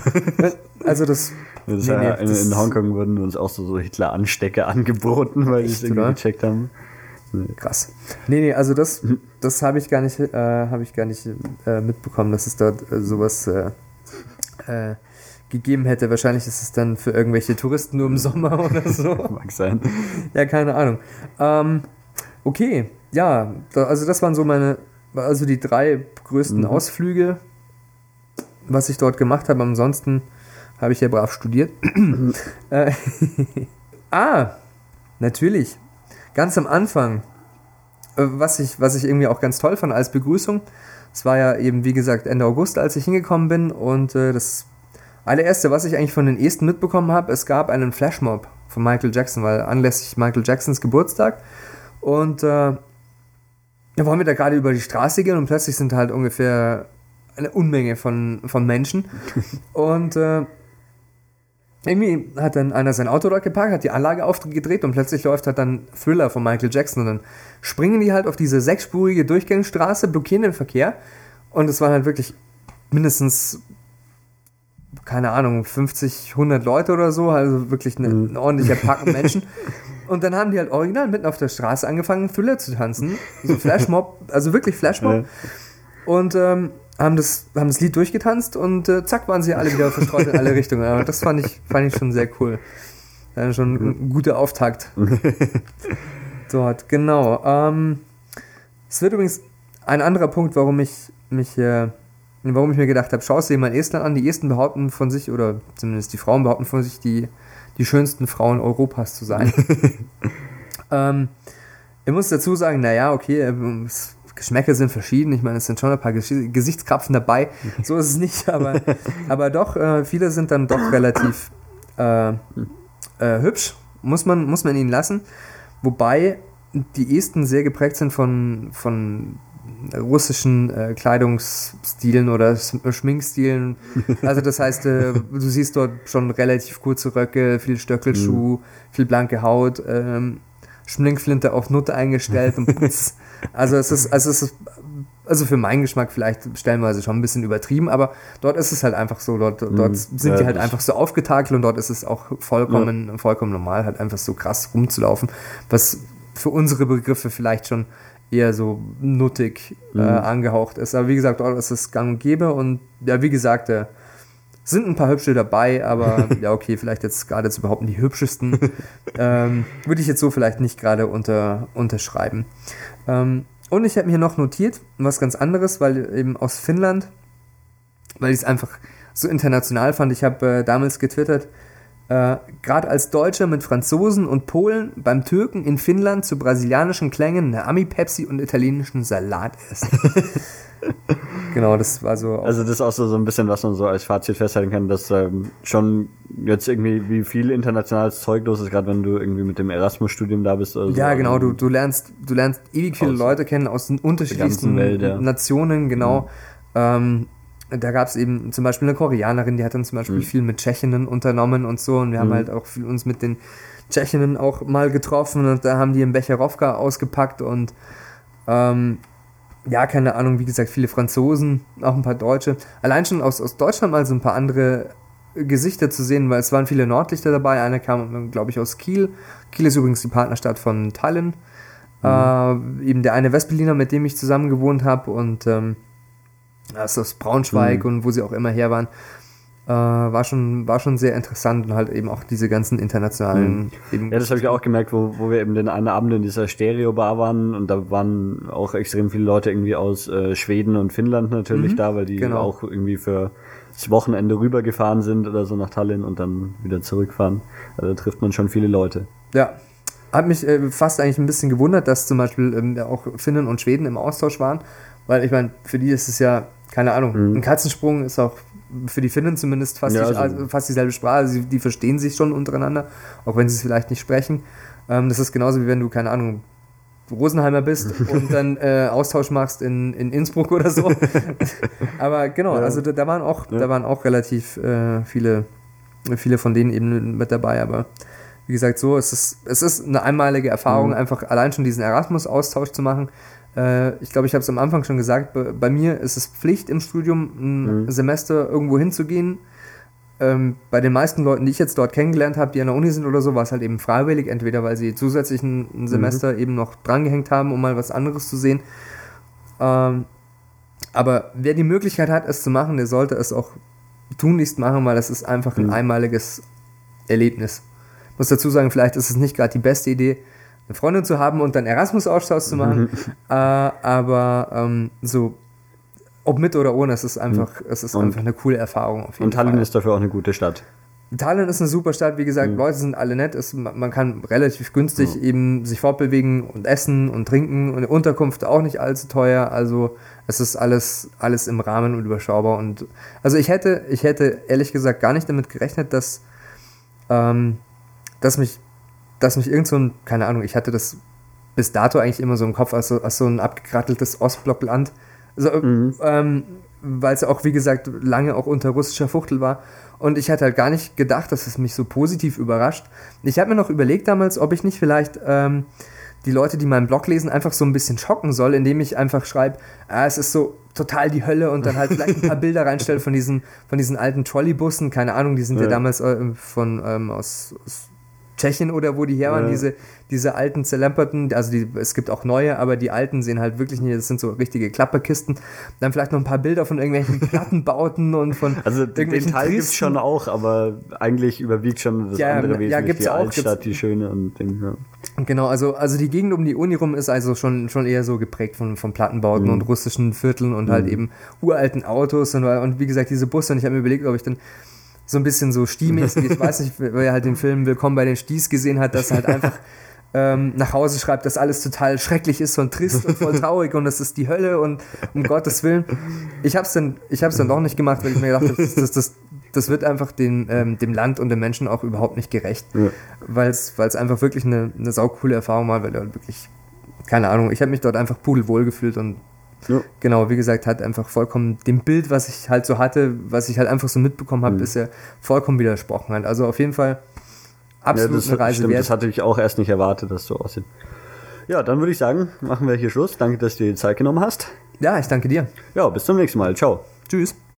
also das... das nee, nee, in, das in, Hongkong wurden uns auch so, so Hitler-Anstecke angeboten, weil die es irgendwie oder? gecheckt haben. Krass. Nee, nee, also das, das habe ich gar nicht, äh, habe ich gar nicht äh, mitbekommen, dass es dort äh, sowas äh, äh, gegeben hätte. Wahrscheinlich ist es dann für irgendwelche Touristen nur im Sommer oder so. Mag sein. Ja, keine Ahnung. Ähm, okay, ja, da, also das waren so meine, also die drei größten mhm. Ausflüge, was ich dort gemacht habe. Ansonsten habe ich ja brav studiert. äh, ah, natürlich. Ganz am Anfang, äh, was ich, was ich irgendwie auch ganz toll fand als Begrüßung. Es war ja eben, wie gesagt, Ende August, als ich hingekommen bin und äh, das allererste, was ich eigentlich von den Esten mitbekommen habe, es gab einen Flashmob von Michael Jackson, weil anlässlich Michael Jacksons Geburtstag. Und äh, da wollen wir da gerade über die Straße gehen und plötzlich sind halt ungefähr eine Unmenge von, von Menschen. Und äh, irgendwie hat dann einer sein Auto dort geparkt, hat die Anlage aufgedreht und plötzlich läuft halt dann Thriller von Michael Jackson. Und dann springen die halt auf diese sechsspurige Durchgangsstraße, blockieren den Verkehr. Und es waren halt wirklich mindestens keine Ahnung, 50, 100 Leute oder so, also wirklich eine, mhm. ein ordentlicher Pack Menschen. Und dann haben die halt original mitten auf der Straße angefangen, Thriller zu tanzen. So Flashmob, also wirklich Flashmob. Und ähm, haben, das, haben das Lied durchgetanzt und äh, zack waren sie alle wieder verstreut in alle Richtungen. Aber das fand ich, fand ich schon sehr cool. Ja, schon ein guter Auftakt. Dort, genau. Ähm, es wird übrigens ein anderer Punkt, warum ich mich äh, warum ich mir gedacht habe, schau es dir mal Estland an. Die Esten behaupten von sich, oder zumindest die Frauen behaupten von sich, die, die schönsten Frauen Europas zu sein. ähm, ich muss dazu sagen, naja, okay, äh, Geschmäcker sind verschieden. Ich meine, es sind schon ein paar Gesichtskrapfen dabei. So ist es nicht, aber, aber doch, äh, viele sind dann doch relativ äh, äh, hübsch. Muss man, muss man ihnen lassen. Wobei die Esten sehr geprägt sind von, von russischen äh, Kleidungsstilen oder Schminkstilen. Also das heißt, äh, du siehst dort schon relativ kurze Röcke, viel Stöckelschuh, mhm. viel blanke Haut, ähm, Schminkflinte auf Nutte eingestellt und putz. Also es ist, also es ist, also für meinen Geschmack vielleicht stellenweise schon ein bisschen übertrieben, aber dort ist es halt einfach so, dort, dort mhm. sind ja, die halt einfach so aufgetakelt und dort ist es auch vollkommen, ja. vollkommen normal, halt einfach so krass rumzulaufen, was für unsere Begriffe vielleicht schon eher so nuttig äh, mhm. angehaucht ist. Aber wie gesagt, dort ist es gang und gäbe und ja, wie gesagt, äh, sind ein paar hübsche dabei, aber ja, okay, vielleicht jetzt gerade jetzt überhaupt nicht die hübschesten. ähm, Würde ich jetzt so vielleicht nicht gerade unter, unterschreiben. Ähm, und ich habe mir noch notiert, was ganz anderes, weil eben aus Finnland, weil ich es einfach so international fand. Ich habe äh, damals getwittert, äh, gerade als Deutscher mit Franzosen und Polen beim Türken in Finnland zu brasilianischen Klängen eine Ami-Pepsi und italienischen Salat essen. genau, das war so. Also das ist auch so, so ein bisschen, was man so als Fazit festhalten kann, dass ähm, schon jetzt irgendwie wie viel internationales Zeug los ist, gerade wenn du irgendwie mit dem Erasmus-Studium da bist. Oder so. Ja, genau, du, du lernst, du lernst ewig viele Leute kennen aus den unterschiedlichsten Welt, ja. Nationen, genau. Mhm. Ähm, da gab es eben zum Beispiel eine Koreanerin, die hat dann zum Beispiel mhm. viel mit Tschechinnen unternommen und so. Und wir mhm. haben halt auch viel uns mit den Tschechinnen auch mal getroffen und da haben die im Becherowka ausgepackt und ähm, ja, keine Ahnung, wie gesagt, viele Franzosen, auch ein paar Deutsche. Allein schon aus, aus Deutschland mal so ein paar andere Gesichter zu sehen, weil es waren viele Nordlichter dabei. Einer kam, glaube ich, aus Kiel. Kiel ist übrigens die Partnerstadt von Tallinn. Mhm. Äh, eben der eine Westberliner, mit dem ich zusammen gewohnt habe und ähm, also aus Braunschweig mhm. und wo sie auch immer her waren. Äh, war, schon, war schon sehr interessant und halt eben auch diese ganzen internationalen. Mhm. ja, das habe ich auch gemerkt, wo, wo wir eben den einen Abend in dieser Stereo-Bar waren und da waren auch extrem viele Leute irgendwie aus äh, Schweden und Finnland natürlich mhm. da, weil die genau. auch irgendwie für das Wochenende rübergefahren sind oder so nach Tallinn und dann wieder zurückfahren. Also da trifft man schon viele Leute. Ja, hat mich äh, fast eigentlich ein bisschen gewundert, dass zum Beispiel ähm, auch Finnen und Schweden im Austausch waren, weil ich meine, für die ist es ja, keine Ahnung, mhm. ein Katzensprung ist auch für die Finnen zumindest fast, ja, die, also, fast dieselbe Sprache, also die verstehen sich schon untereinander, auch wenn sie es vielleicht nicht sprechen. Ähm, das ist genauso wie wenn du, keine Ahnung, Rosenheimer bist und dann äh, Austausch machst in, in Innsbruck oder so. Aber genau, ja. also da, da, waren auch, ja. da waren auch relativ äh, viele, viele von denen eben mit dabei, aber wie gesagt, so, es ist, es ist eine einmalige Erfahrung, mhm. einfach allein schon diesen Erasmus-Austausch zu machen. Äh, ich glaube, ich habe es am Anfang schon gesagt, bei, mir ist es Pflicht im Studium, ein mhm. Semester irgendwo hinzugehen. Ähm, bei den meisten Leuten, die ich jetzt dort kennengelernt habe, die an der Uni sind oder so, war es halt eben freiwillig, entweder weil sie zusätzlich ein, ein mhm. Semester mhm. eben noch drangehängt haben, um mal was anderes zu sehen. Ähm, aber wer die Möglichkeit hat, es zu machen, der sollte es auch tunlichst machen, weil das ist einfach ein mhm. einmaliges Erlebnis muss dazu sagen, vielleicht ist es nicht gerade die beste Idee, eine Freundin zu haben und dann Erasmus-Austausch zu machen. äh, aber ähm, so, ob mit oder ohne, es ist einfach, es ist einfach eine coole Erfahrung. Auf jeden und Tallinn Fall. ist dafür auch eine gute Stadt. Tallinn ist eine super Stadt, wie gesagt, mhm. Leute sind alle nett, es, man kann relativ günstig mhm. eben sich fortbewegen und essen und trinken und die Unterkunft auch nicht allzu teuer, also es ist alles, alles im Rahmen und überschaubar und also ich hätte, ich hätte ehrlich gesagt gar nicht damit gerechnet, dass ähm, dass mich, dass mich irgend so ein, keine Ahnung, ich hatte das bis dato eigentlich immer so im Kopf als so, als so ein abgekratteltes Ostblockland. Also, mhm. ähm, weil es auch, wie gesagt, lange auch unter russischer Fuchtel war. Und ich hatte halt gar nicht gedacht, dass es mich so positiv überrascht. Ich habe mir noch überlegt damals, ob ich nicht vielleicht ähm, die Leute, die meinen Blog lesen, einfach so ein bisschen schocken soll, indem ich einfach schreibe, ah, es ist so total die Hölle und dann halt vielleicht ein paar Bilder reinstelle von diesen, von diesen alten Trolleybussen. Keine Ahnung, die sind ja, ja damals äh, von ähm, aus, aus Tschechien oder wo die her waren, ja. diese, diese alten zerlemperten, also die, es gibt auch neue, aber die alten sehen halt wirklich nicht, das sind so richtige Klapperkisten. Dann vielleicht noch ein paar Bilder von irgendwelchen Plattenbauten und von Also den Teil gibt es schon auch, aber eigentlich überwiegt schon das ja, andere wesentlich, ja, gibt's die auch, Altstadt, die schöne und Ding, ja. Genau, also, also die Gegend um die Uni rum ist also schon, schon eher so geprägt von, von Plattenbauten mhm. und russischen Vierteln und halt mhm. halt eben uralten Autos und, und wie gesagt diese Busse und ich habe mir überlegt, ob ich dann so ein bisschen so stiemäßig. Ich weiß nicht, wer halt den Film Willkommen bei den Sties gesehen hat, dass er halt einfach ähm, nach Hause schreibt, dass alles total schrecklich ist und trist und voll traurig und das ist die Hölle und um Gottes Willen. Ich habe es dann, ich hab's dann doch nicht gemacht, weil ich mir gedacht habe, das, das, das, das wird einfach den, ähm, dem Land und den Menschen auch überhaupt nicht gerecht, ja. weil es einfach wirklich eine, eine saukoole Erfahrung war, weil er wirklich, keine Ahnung, ich habe mich dort einfach pudelwohl gefühlt und ja. Genau, wie gesagt, hat einfach vollkommen dem Bild, was ich halt so hatte, was ich halt einfach so mitbekommen habe, mhm. ist ja vollkommen widersprochen hat. Also auf jeden Fall absolut ja, das, eine Reise stimmt, wert. Das hatte ich auch erst nicht erwartet, dass so aussieht. Ja, dann würde ich sagen, machen wir hier Schluss. Danke, dass du dir die Zeit genommen hast. Ja, ich danke dir. Ja, bis zum nächsten Mal. Ciao. Tschüss.